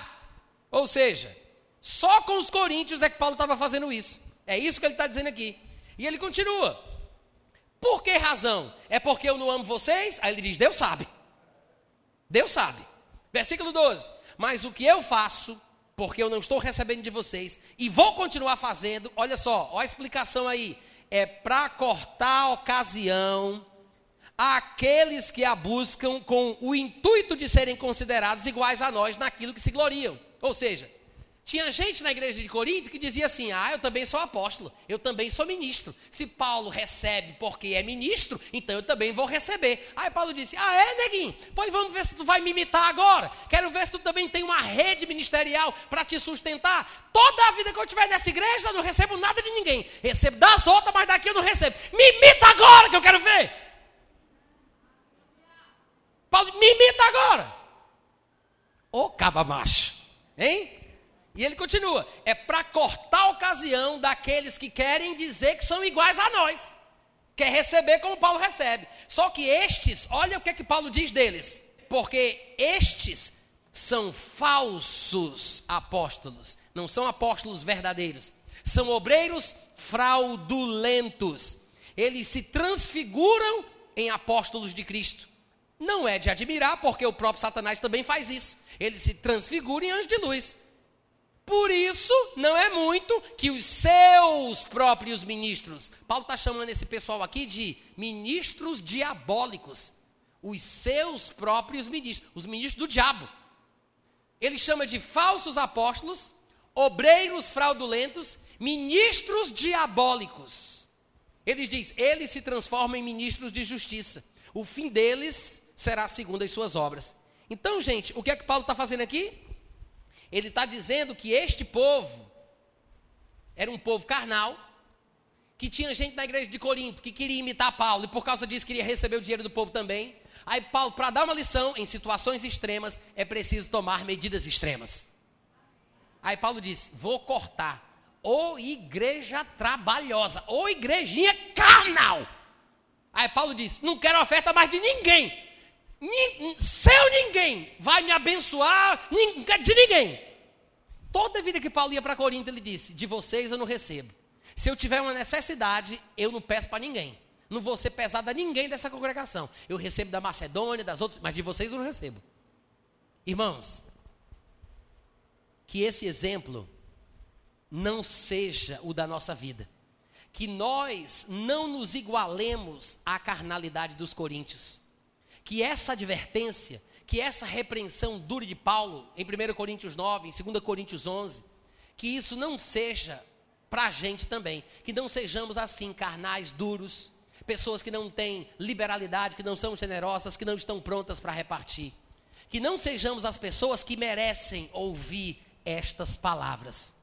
Ou seja, só com os coríntios é que Paulo estava fazendo isso. É isso que ele está dizendo aqui. E ele continua. Por que razão? É porque eu não amo vocês? Aí ele diz: Deus sabe. Deus sabe. Versículo 12. Mas o que eu faço, porque eu não estou recebendo de vocês, e vou continuar fazendo, olha só, olha a explicação aí. É para cortar a ocasião àqueles que a buscam com o intuito de serem considerados iguais a nós naquilo que se gloriam. Ou seja, tinha gente na igreja de Corinto que dizia assim: Ah, eu também sou apóstolo, eu também sou ministro. Se Paulo recebe porque é ministro, então eu também vou receber. Aí Paulo disse: Ah, é, neguinho? Pois vamos ver se tu vai me imitar agora. Quero ver se tu também tem uma rede ministerial para te sustentar. Toda a vida que eu tiver nessa igreja, eu não recebo nada de ninguém. Recebo das outras, mas daqui eu não recebo. Me imita agora que eu quero ver. Paulo, me imita agora. Ô caba macho, hein? E ele continua: é para cortar a ocasião daqueles que querem dizer que são iguais a nós, quer receber como Paulo recebe. Só que estes, olha o que é que Paulo diz deles, porque estes são falsos apóstolos, não são apóstolos verdadeiros, são obreiros fraudulentos. Eles se transfiguram em apóstolos de Cristo. Não é de admirar, porque o próprio Satanás também faz isso. Ele se transfigura em anjo de luz. Por isso, não é muito que os seus próprios ministros, Paulo está chamando esse pessoal aqui de ministros diabólicos, os seus próprios ministros, os ministros do diabo. Ele chama de falsos apóstolos, obreiros fraudulentos, ministros diabólicos. Ele diz: eles se transformam em ministros de justiça. O fim deles será segundo as suas obras. Então, gente, o que é que Paulo está fazendo aqui? Ele está dizendo que este povo era um povo carnal, que tinha gente na igreja de Corinto que queria imitar Paulo e por causa disso queria receber o dinheiro do povo também. Aí Paulo, para dar uma lição, em situações extremas é preciso tomar medidas extremas. Aí Paulo disse: Vou cortar. Ô igreja trabalhosa, ô igrejinha carnal. Aí Paulo disse: Não quero oferta mais de ninguém seu ninguém vai me abençoar de ninguém. Toda vida que Paulo ia para Corinto, ele disse: De vocês eu não recebo. Se eu tiver uma necessidade, eu não peço para ninguém. Não vou ser pesado a ninguém dessa congregação. Eu recebo da Macedônia, das outras, mas de vocês eu não recebo. Irmãos, que esse exemplo não seja o da nossa vida. Que nós não nos igualemos à carnalidade dos coríntios. Que essa advertência, que essa repreensão dure de Paulo em 1 Coríntios 9, em 2 Coríntios 11, que isso não seja para a gente também. Que não sejamos assim, carnais, duros, pessoas que não têm liberalidade, que não são generosas, que não estão prontas para repartir. Que não sejamos as pessoas que merecem ouvir estas palavras.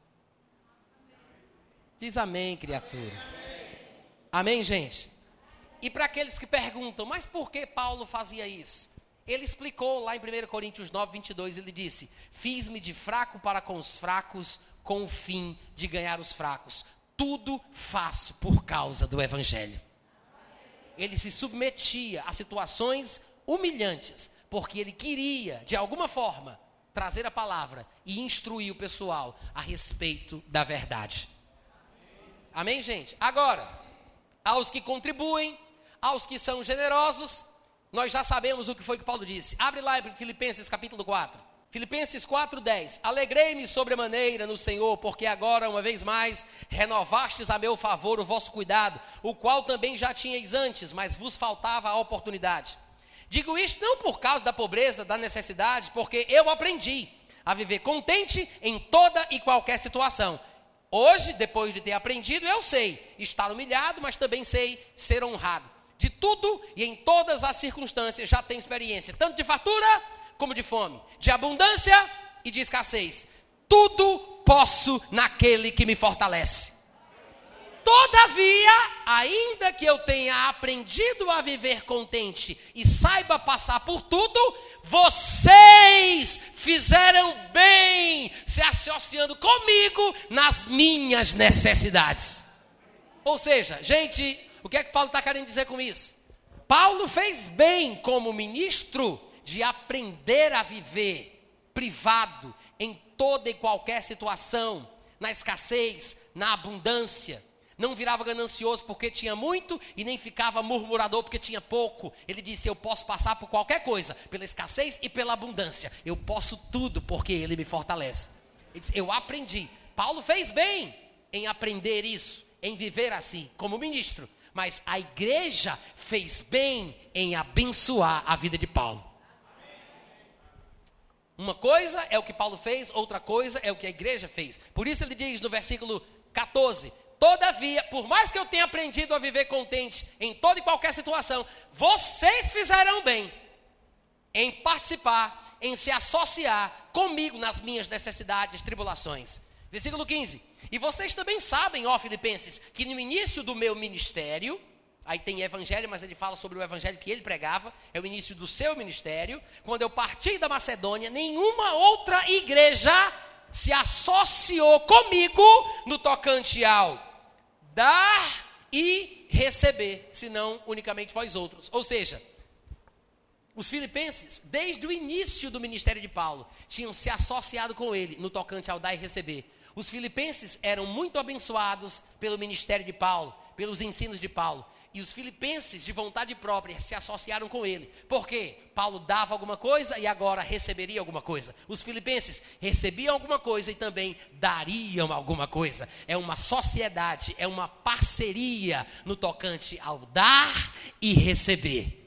Diz amém, criatura. Amém, gente? E para aqueles que perguntam, mas por que Paulo fazia isso? Ele explicou lá em 1 Coríntios 9, 22, ele disse: Fiz-me de fraco para com os fracos, com o fim de ganhar os fracos. Tudo faço por causa do Evangelho. Ele se submetia a situações humilhantes, porque ele queria, de alguma forma, trazer a palavra e instruir o pessoal a respeito da verdade. Amém, gente? Agora, aos que contribuem, aos que são generosos, nós já sabemos o que foi que Paulo disse. Abre lá em Filipenses capítulo 4. Filipenses 4:10. Alegrei-me sobremaneira no Senhor, porque agora uma vez mais renovastes a meu favor o vosso cuidado, o qual também já tinhais antes, mas vos faltava a oportunidade. Digo isto não por causa da pobreza, da necessidade, porque eu aprendi a viver contente em toda e qualquer situação. Hoje, depois de ter aprendido, eu sei estar humilhado, mas também sei ser honrado. De tudo e em todas as circunstâncias já tenho experiência, tanto de fartura como de fome, de abundância e de escassez. Tudo posso naquele que me fortalece. Todavia, ainda que eu tenha aprendido a viver contente e saiba passar por tudo, vocês fizeram bem se associando comigo nas minhas necessidades. Ou seja, gente, o que é que Paulo está querendo dizer com isso? Paulo fez bem como ministro de aprender a viver privado em toda e qualquer situação, na escassez, na abundância não virava ganancioso porque tinha muito e nem ficava murmurador porque tinha pouco. Ele disse: Eu posso passar por qualquer coisa, pela escassez e pela abundância. Eu posso tudo porque Ele me fortalece. Ele disse, Eu aprendi. Paulo fez bem em aprender isso, em viver assim, como ministro. Mas a igreja fez bem em abençoar a vida de Paulo. Uma coisa é o que Paulo fez, outra coisa é o que a igreja fez. Por isso ele diz no versículo 14: Todavia, por mais que eu tenha aprendido a viver contente em toda e qualquer situação, vocês fizeram bem em participar, em se associar comigo nas minhas necessidades, tribulações. Versículo 15. E vocês também sabem, ó Filipenses, que no início do meu ministério, aí tem evangelho, mas ele fala sobre o evangelho que ele pregava, é o início do seu ministério, quando eu parti da Macedônia, nenhuma outra igreja se associou comigo no tocante ao dar e receber, senão unicamente vós outros. Ou seja, os filipenses, desde o início do ministério de Paulo, tinham se associado com ele no tocante ao dar e receber. Os filipenses eram muito abençoados pelo ministério de Paulo, pelos ensinos de Paulo. E os filipenses, de vontade própria, se associaram com ele. Por quê? Paulo dava alguma coisa e agora receberia alguma coisa. Os filipenses recebiam alguma coisa e também dariam alguma coisa. É uma sociedade, é uma parceria no tocante ao dar e receber.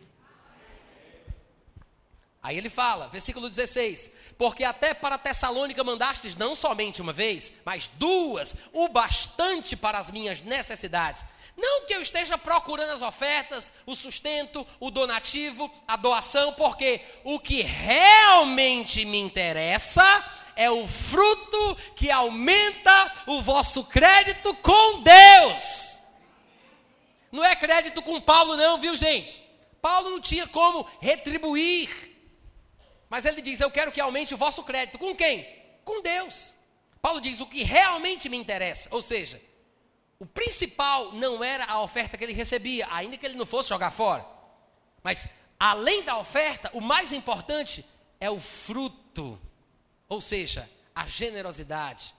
Aí ele fala, versículo 16: Porque até para Tessalônica mandastes não somente uma vez, mas duas, o bastante para as minhas necessidades não que eu esteja procurando as ofertas, o sustento, o donativo, a doação, porque o que realmente me interessa é o fruto que aumenta o vosso crédito com Deus. Não é crédito com Paulo, não, viu, gente? Paulo não tinha como retribuir. Mas ele diz: Eu quero que aumente o vosso crédito. Com quem? Com Deus. Paulo diz: O que realmente me interessa. Ou seja, o principal não era a oferta que ele recebia, ainda que ele não fosse jogar fora. Mas, além da oferta, o mais importante é o fruto, ou seja, a generosidade,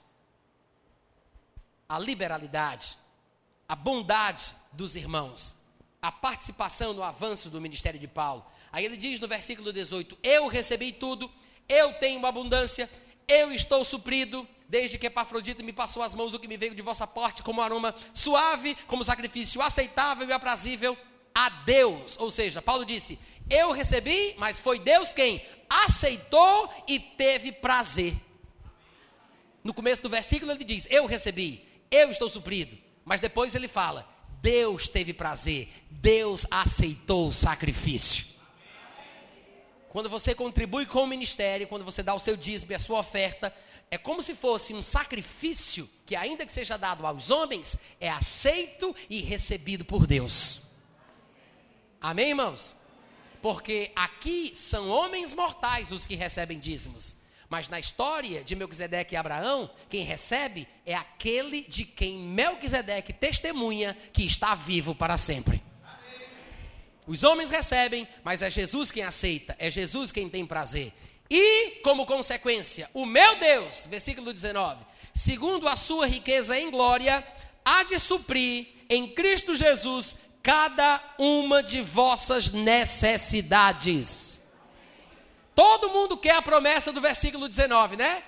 a liberalidade, a bondade dos irmãos, a participação no avanço do ministério de Paulo. Aí ele diz no versículo 18: Eu recebi tudo, eu tenho abundância, eu estou suprido, desde que Epafrodito me passou as mãos o que me veio de vossa porte como aroma suave, como sacrifício aceitável e aprazível a Deus. Ou seja, Paulo disse: Eu recebi, mas foi Deus quem aceitou e teve prazer. No começo do versículo ele diz: Eu recebi, eu estou suprido. Mas depois ele fala: Deus teve prazer, Deus aceitou o sacrifício. Quando você contribui com o ministério, quando você dá o seu dízimo e a sua oferta, é como se fosse um sacrifício que, ainda que seja dado aos homens, é aceito e recebido por Deus. Amém, irmãos? Porque aqui são homens mortais os que recebem dízimos. Mas na história de Melquisedeque e Abraão, quem recebe é aquele de quem Melquisedeque testemunha que está vivo para sempre. Os homens recebem, mas é Jesus quem aceita, é Jesus quem tem prazer. E, como consequência, o meu Deus, versículo 19, segundo a sua riqueza em glória, há de suprir em Cristo Jesus cada uma de vossas necessidades. Todo mundo quer a promessa do versículo 19, né?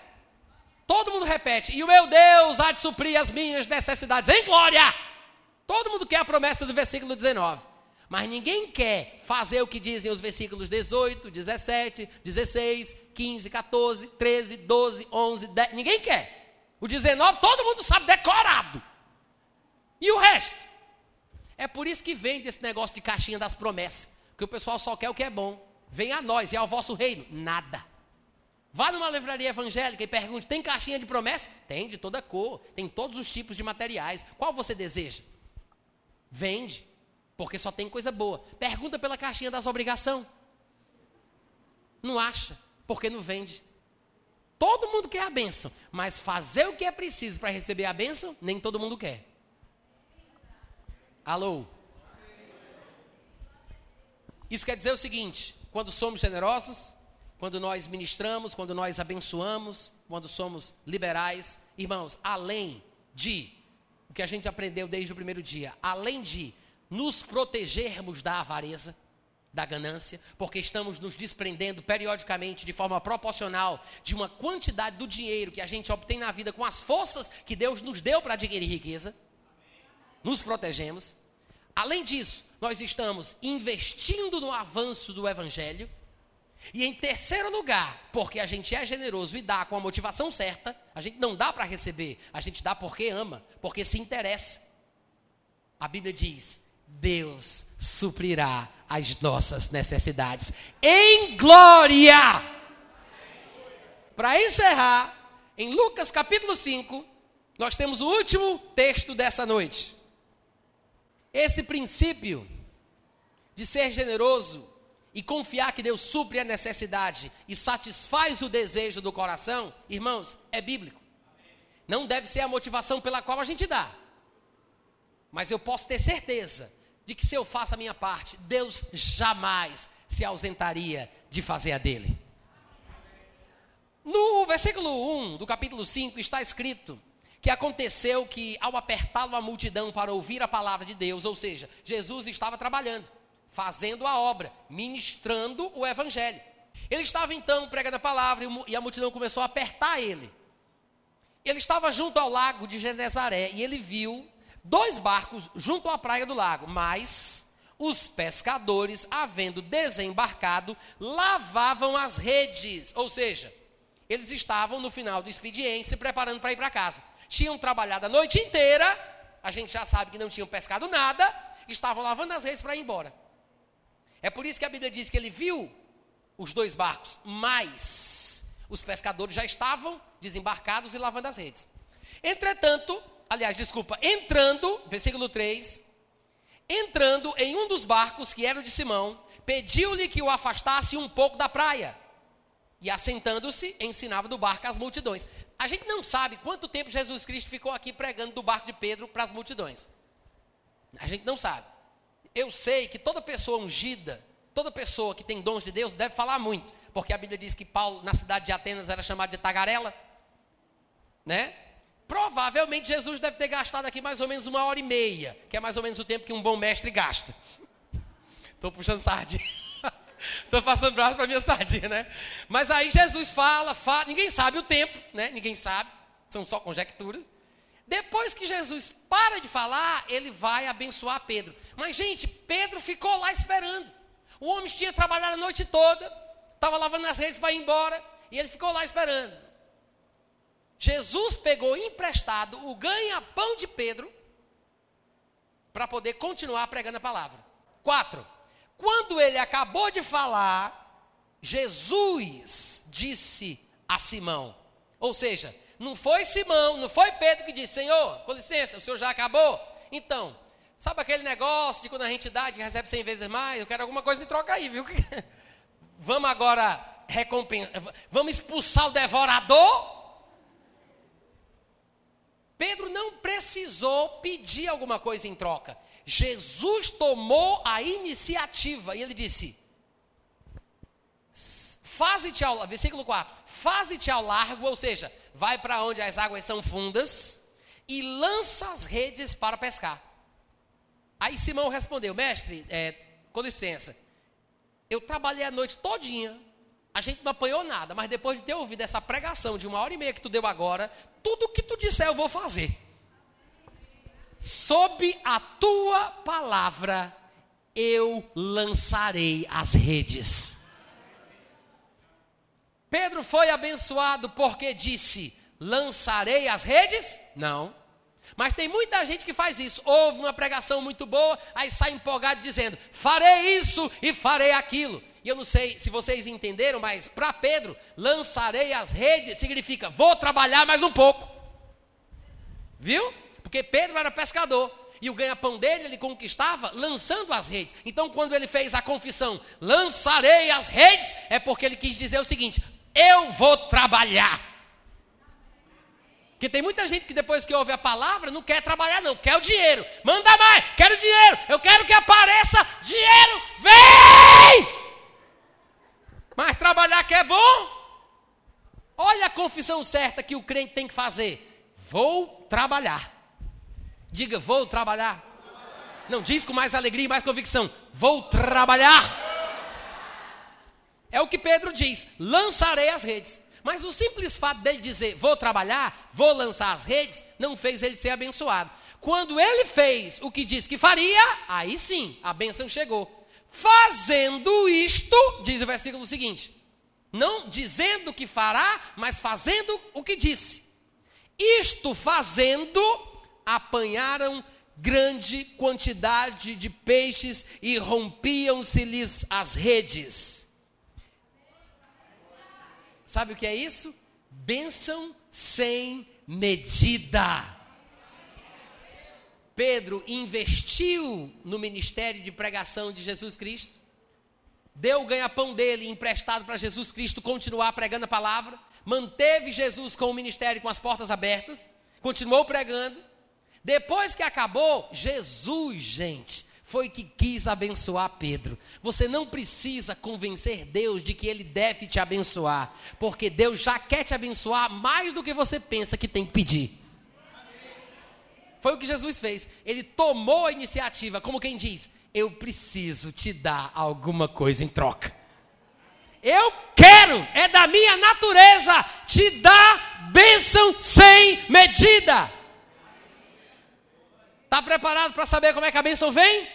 Todo mundo repete, e o meu Deus há de suprir as minhas necessidades em glória. Todo mundo quer a promessa do versículo 19. Mas ninguém quer fazer o que dizem os versículos 18, 17, 16, 15, 14, 13, 12, 11, 10. Ninguém quer. O 19 todo mundo sabe decorado. E o resto? É por isso que vende esse negócio de caixinha das promessas. Que o pessoal só quer o que é bom. Vem a nós e ao vosso reino. Nada. Vá numa livraria evangélica e pergunte: tem caixinha de promessa? Tem, de toda cor. Tem todos os tipos de materiais. Qual você deseja? Vende porque só tem coisa boa. Pergunta pela caixinha das obrigações. Não acha, porque não vende. Todo mundo quer a bênção, mas fazer o que é preciso para receber a bênção, nem todo mundo quer. Alô? Isso quer dizer o seguinte: quando somos generosos, quando nós ministramos, quando nós abençoamos, quando somos liberais, irmãos, além de o que a gente aprendeu desde o primeiro dia, além de nos protegermos da avareza, da ganância, porque estamos nos desprendendo periodicamente, de forma proporcional, de uma quantidade do dinheiro que a gente obtém na vida com as forças que Deus nos deu para adquirir riqueza. Nos protegemos. Além disso, nós estamos investindo no avanço do Evangelho. E em terceiro lugar, porque a gente é generoso e dá com a motivação certa, a gente não dá para receber, a gente dá porque ama, porque se interessa. A Bíblia diz: Deus suprirá as nossas necessidades em glória. Para encerrar, em Lucas capítulo 5, nós temos o último texto dessa noite. Esse princípio de ser generoso e confiar que Deus supre a necessidade e satisfaz o desejo do coração, irmãos, é bíblico. Não deve ser a motivação pela qual a gente dá. Mas eu posso ter certeza de que se eu faço a minha parte, Deus jamais se ausentaria de fazer a dele. No versículo 1 do capítulo 5 está escrito que aconteceu que ao apertá-lo a multidão para ouvir a palavra de Deus, ou seja, Jesus estava trabalhando, fazendo a obra, ministrando o evangelho. Ele estava então pregando a palavra e a multidão começou a apertar ele. Ele estava junto ao lago de Genezaré e ele viu dois barcos junto à praia do lago, mas os pescadores, havendo desembarcado, lavavam as redes, ou seja, eles estavam no final do expediente se preparando para ir para casa. Tinham trabalhado a noite inteira, a gente já sabe que não tinham pescado nada, estavam lavando as redes para ir embora. É por isso que a Bíblia diz que ele viu os dois barcos, mas os pescadores já estavam desembarcados e lavando as redes. Entretanto, aliás, desculpa, entrando, versículo 3, entrando em um dos barcos que era o de Simão, pediu-lhe que o afastasse um pouco da praia. E assentando-se, ensinava do barco às multidões. A gente não sabe quanto tempo Jesus Cristo ficou aqui pregando do barco de Pedro para as multidões. A gente não sabe. Eu sei que toda pessoa ungida, toda pessoa que tem dons de Deus deve falar muito, porque a Bíblia diz que Paulo na cidade de Atenas era chamado de tagarela, né? Provavelmente Jesus deve ter gastado aqui mais ou menos uma hora e meia, que é mais ou menos o tempo que um bom mestre gasta. Estou puxando sardinha. Estou passando braço para minha sardinha, né? Mas aí Jesus fala, fala, ninguém sabe o tempo, né? Ninguém sabe, são só conjecturas. Depois que Jesus para de falar, ele vai abençoar Pedro. Mas, gente, Pedro ficou lá esperando. O homem tinha trabalhado a noite toda, estava lavando as redes para ir embora, e ele ficou lá esperando. Jesus pegou emprestado o ganha-pão de Pedro para poder continuar pregando a palavra. Quatro. Quando ele acabou de falar, Jesus disse a Simão. Ou seja, não foi Simão, não foi Pedro que disse: Senhor, com licença, o senhor já acabou? Então, sabe aquele negócio de quando a gente dá, de recebe 100 vezes mais? Eu quero alguma coisa em troca aí, viu? Vamos agora recompensar, vamos expulsar o devorador? Pedro não precisou pedir alguma coisa em troca. Jesus tomou a iniciativa e ele disse: Faze-te ao versículo 4, faze-te ao largo, ou seja, vai para onde as águas são fundas e lança as redes para pescar. Aí Simão respondeu: Mestre, é, com licença, eu trabalhei a noite todinha, a gente não apanhou nada, mas depois de ter ouvido essa pregação de uma hora e meia que tu deu agora, tudo que tu disser eu vou fazer sob a tua palavra eu lançarei as redes. Pedro foi abençoado porque disse: lançarei as redes? Não. Mas tem muita gente que faz isso. Ouve uma pregação muito boa, aí sai empolgado dizendo: farei isso e farei aquilo. E eu não sei se vocês entenderam, mas para Pedro, lançarei as redes significa vou trabalhar mais um pouco. Viu? Porque Pedro era pescador. E o ganha-pão dele ele conquistava lançando as redes. Então, quando ele fez a confissão, lançarei as redes, é porque ele quis dizer o seguinte: eu vou trabalhar. Porque tem muita gente que depois que ouve a palavra não quer trabalhar, não, quer o dinheiro. Manda mais, quero dinheiro, eu quero que apareça dinheiro, vem! Mas trabalhar que é bom? Olha a confissão certa que o crente tem que fazer: vou trabalhar. Diga, vou trabalhar. Não, diz com mais alegria e mais convicção: vou trabalhar. É o que Pedro diz: lançarei as redes. Mas o simples fato dele dizer vou trabalhar, vou lançar as redes, não fez ele ser abençoado. Quando ele fez o que disse que faria, aí sim, a bênção chegou. Fazendo isto, diz o versículo seguinte: não dizendo que fará, mas fazendo o que disse. Isto fazendo, apanharam grande quantidade de peixes e rompiam-se-lhes as redes. Sabe o que é isso? Bênção sem medida. Pedro investiu no ministério de pregação de Jesus Cristo, deu o ganha-pão dele emprestado para Jesus Cristo continuar pregando a palavra, manteve Jesus com o ministério com as portas abertas, continuou pregando, depois que acabou, Jesus, gente, foi que quis abençoar Pedro. Você não precisa convencer Deus de que Ele deve te abençoar, porque Deus já quer te abençoar mais do que você pensa que tem que pedir. Foi o que Jesus fez. Ele tomou a iniciativa, como quem diz: Eu preciso te dar alguma coisa em troca. Eu quero, é da minha natureza, te dar bênção sem medida. Está preparado para saber como é que a bênção vem?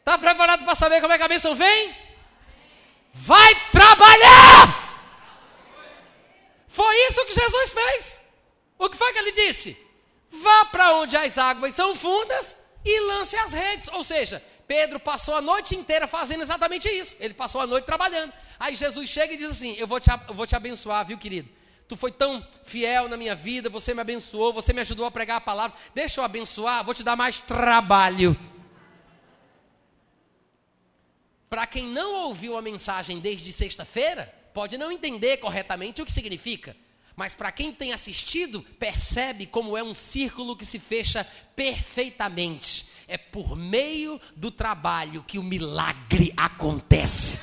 Está preparado para saber como é que a bênção vem? Vai trabalhar! Foi isso que Jesus fez. O que foi que ele disse? Vá para onde as águas são fundas e lance as redes. Ou seja, Pedro passou a noite inteira fazendo exatamente isso. Ele passou a noite trabalhando. Aí Jesus chega e diz assim: Eu vou te, eu vou te abençoar, viu, querido? Tu foi tão fiel na minha vida, você me abençoou, você me ajudou a pregar a palavra. Deixa eu abençoar, vou te dar mais trabalho. Para quem não ouviu a mensagem desde sexta-feira, pode não entender corretamente o que significa. Mas para quem tem assistido, percebe como é um círculo que se fecha perfeitamente. É por meio do trabalho que o milagre acontece.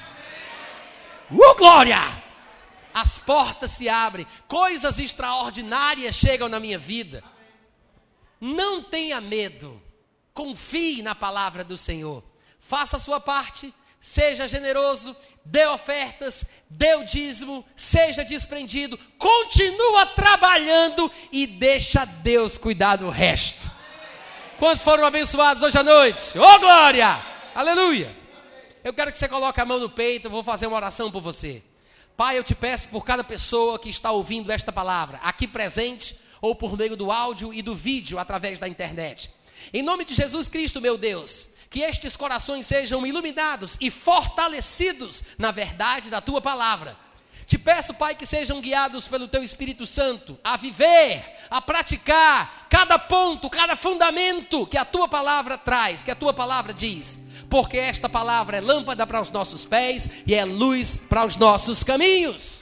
Uh, glória! as portas se abrem, coisas extraordinárias chegam na minha vida. Não tenha medo, confie na palavra do Senhor, faça a sua parte, seja generoso, dê ofertas, dê o dízimo, seja desprendido, continua trabalhando e deixa Deus cuidar do resto. Quantos foram abençoados hoje à noite? Ô oh, glória! Aleluia! Eu quero que você coloque a mão no peito, eu vou fazer uma oração por você. Pai, eu te peço por cada pessoa que está ouvindo esta palavra, aqui presente ou por meio do áudio e do vídeo através da internet. Em nome de Jesus Cristo, meu Deus, que estes corações sejam iluminados e fortalecidos na verdade da tua palavra. Te peço, Pai, que sejam guiados pelo teu Espírito Santo a viver, a praticar cada ponto, cada fundamento que a tua palavra traz, que a tua palavra diz. Porque esta palavra é lâmpada para os nossos pés e é luz para os nossos caminhos.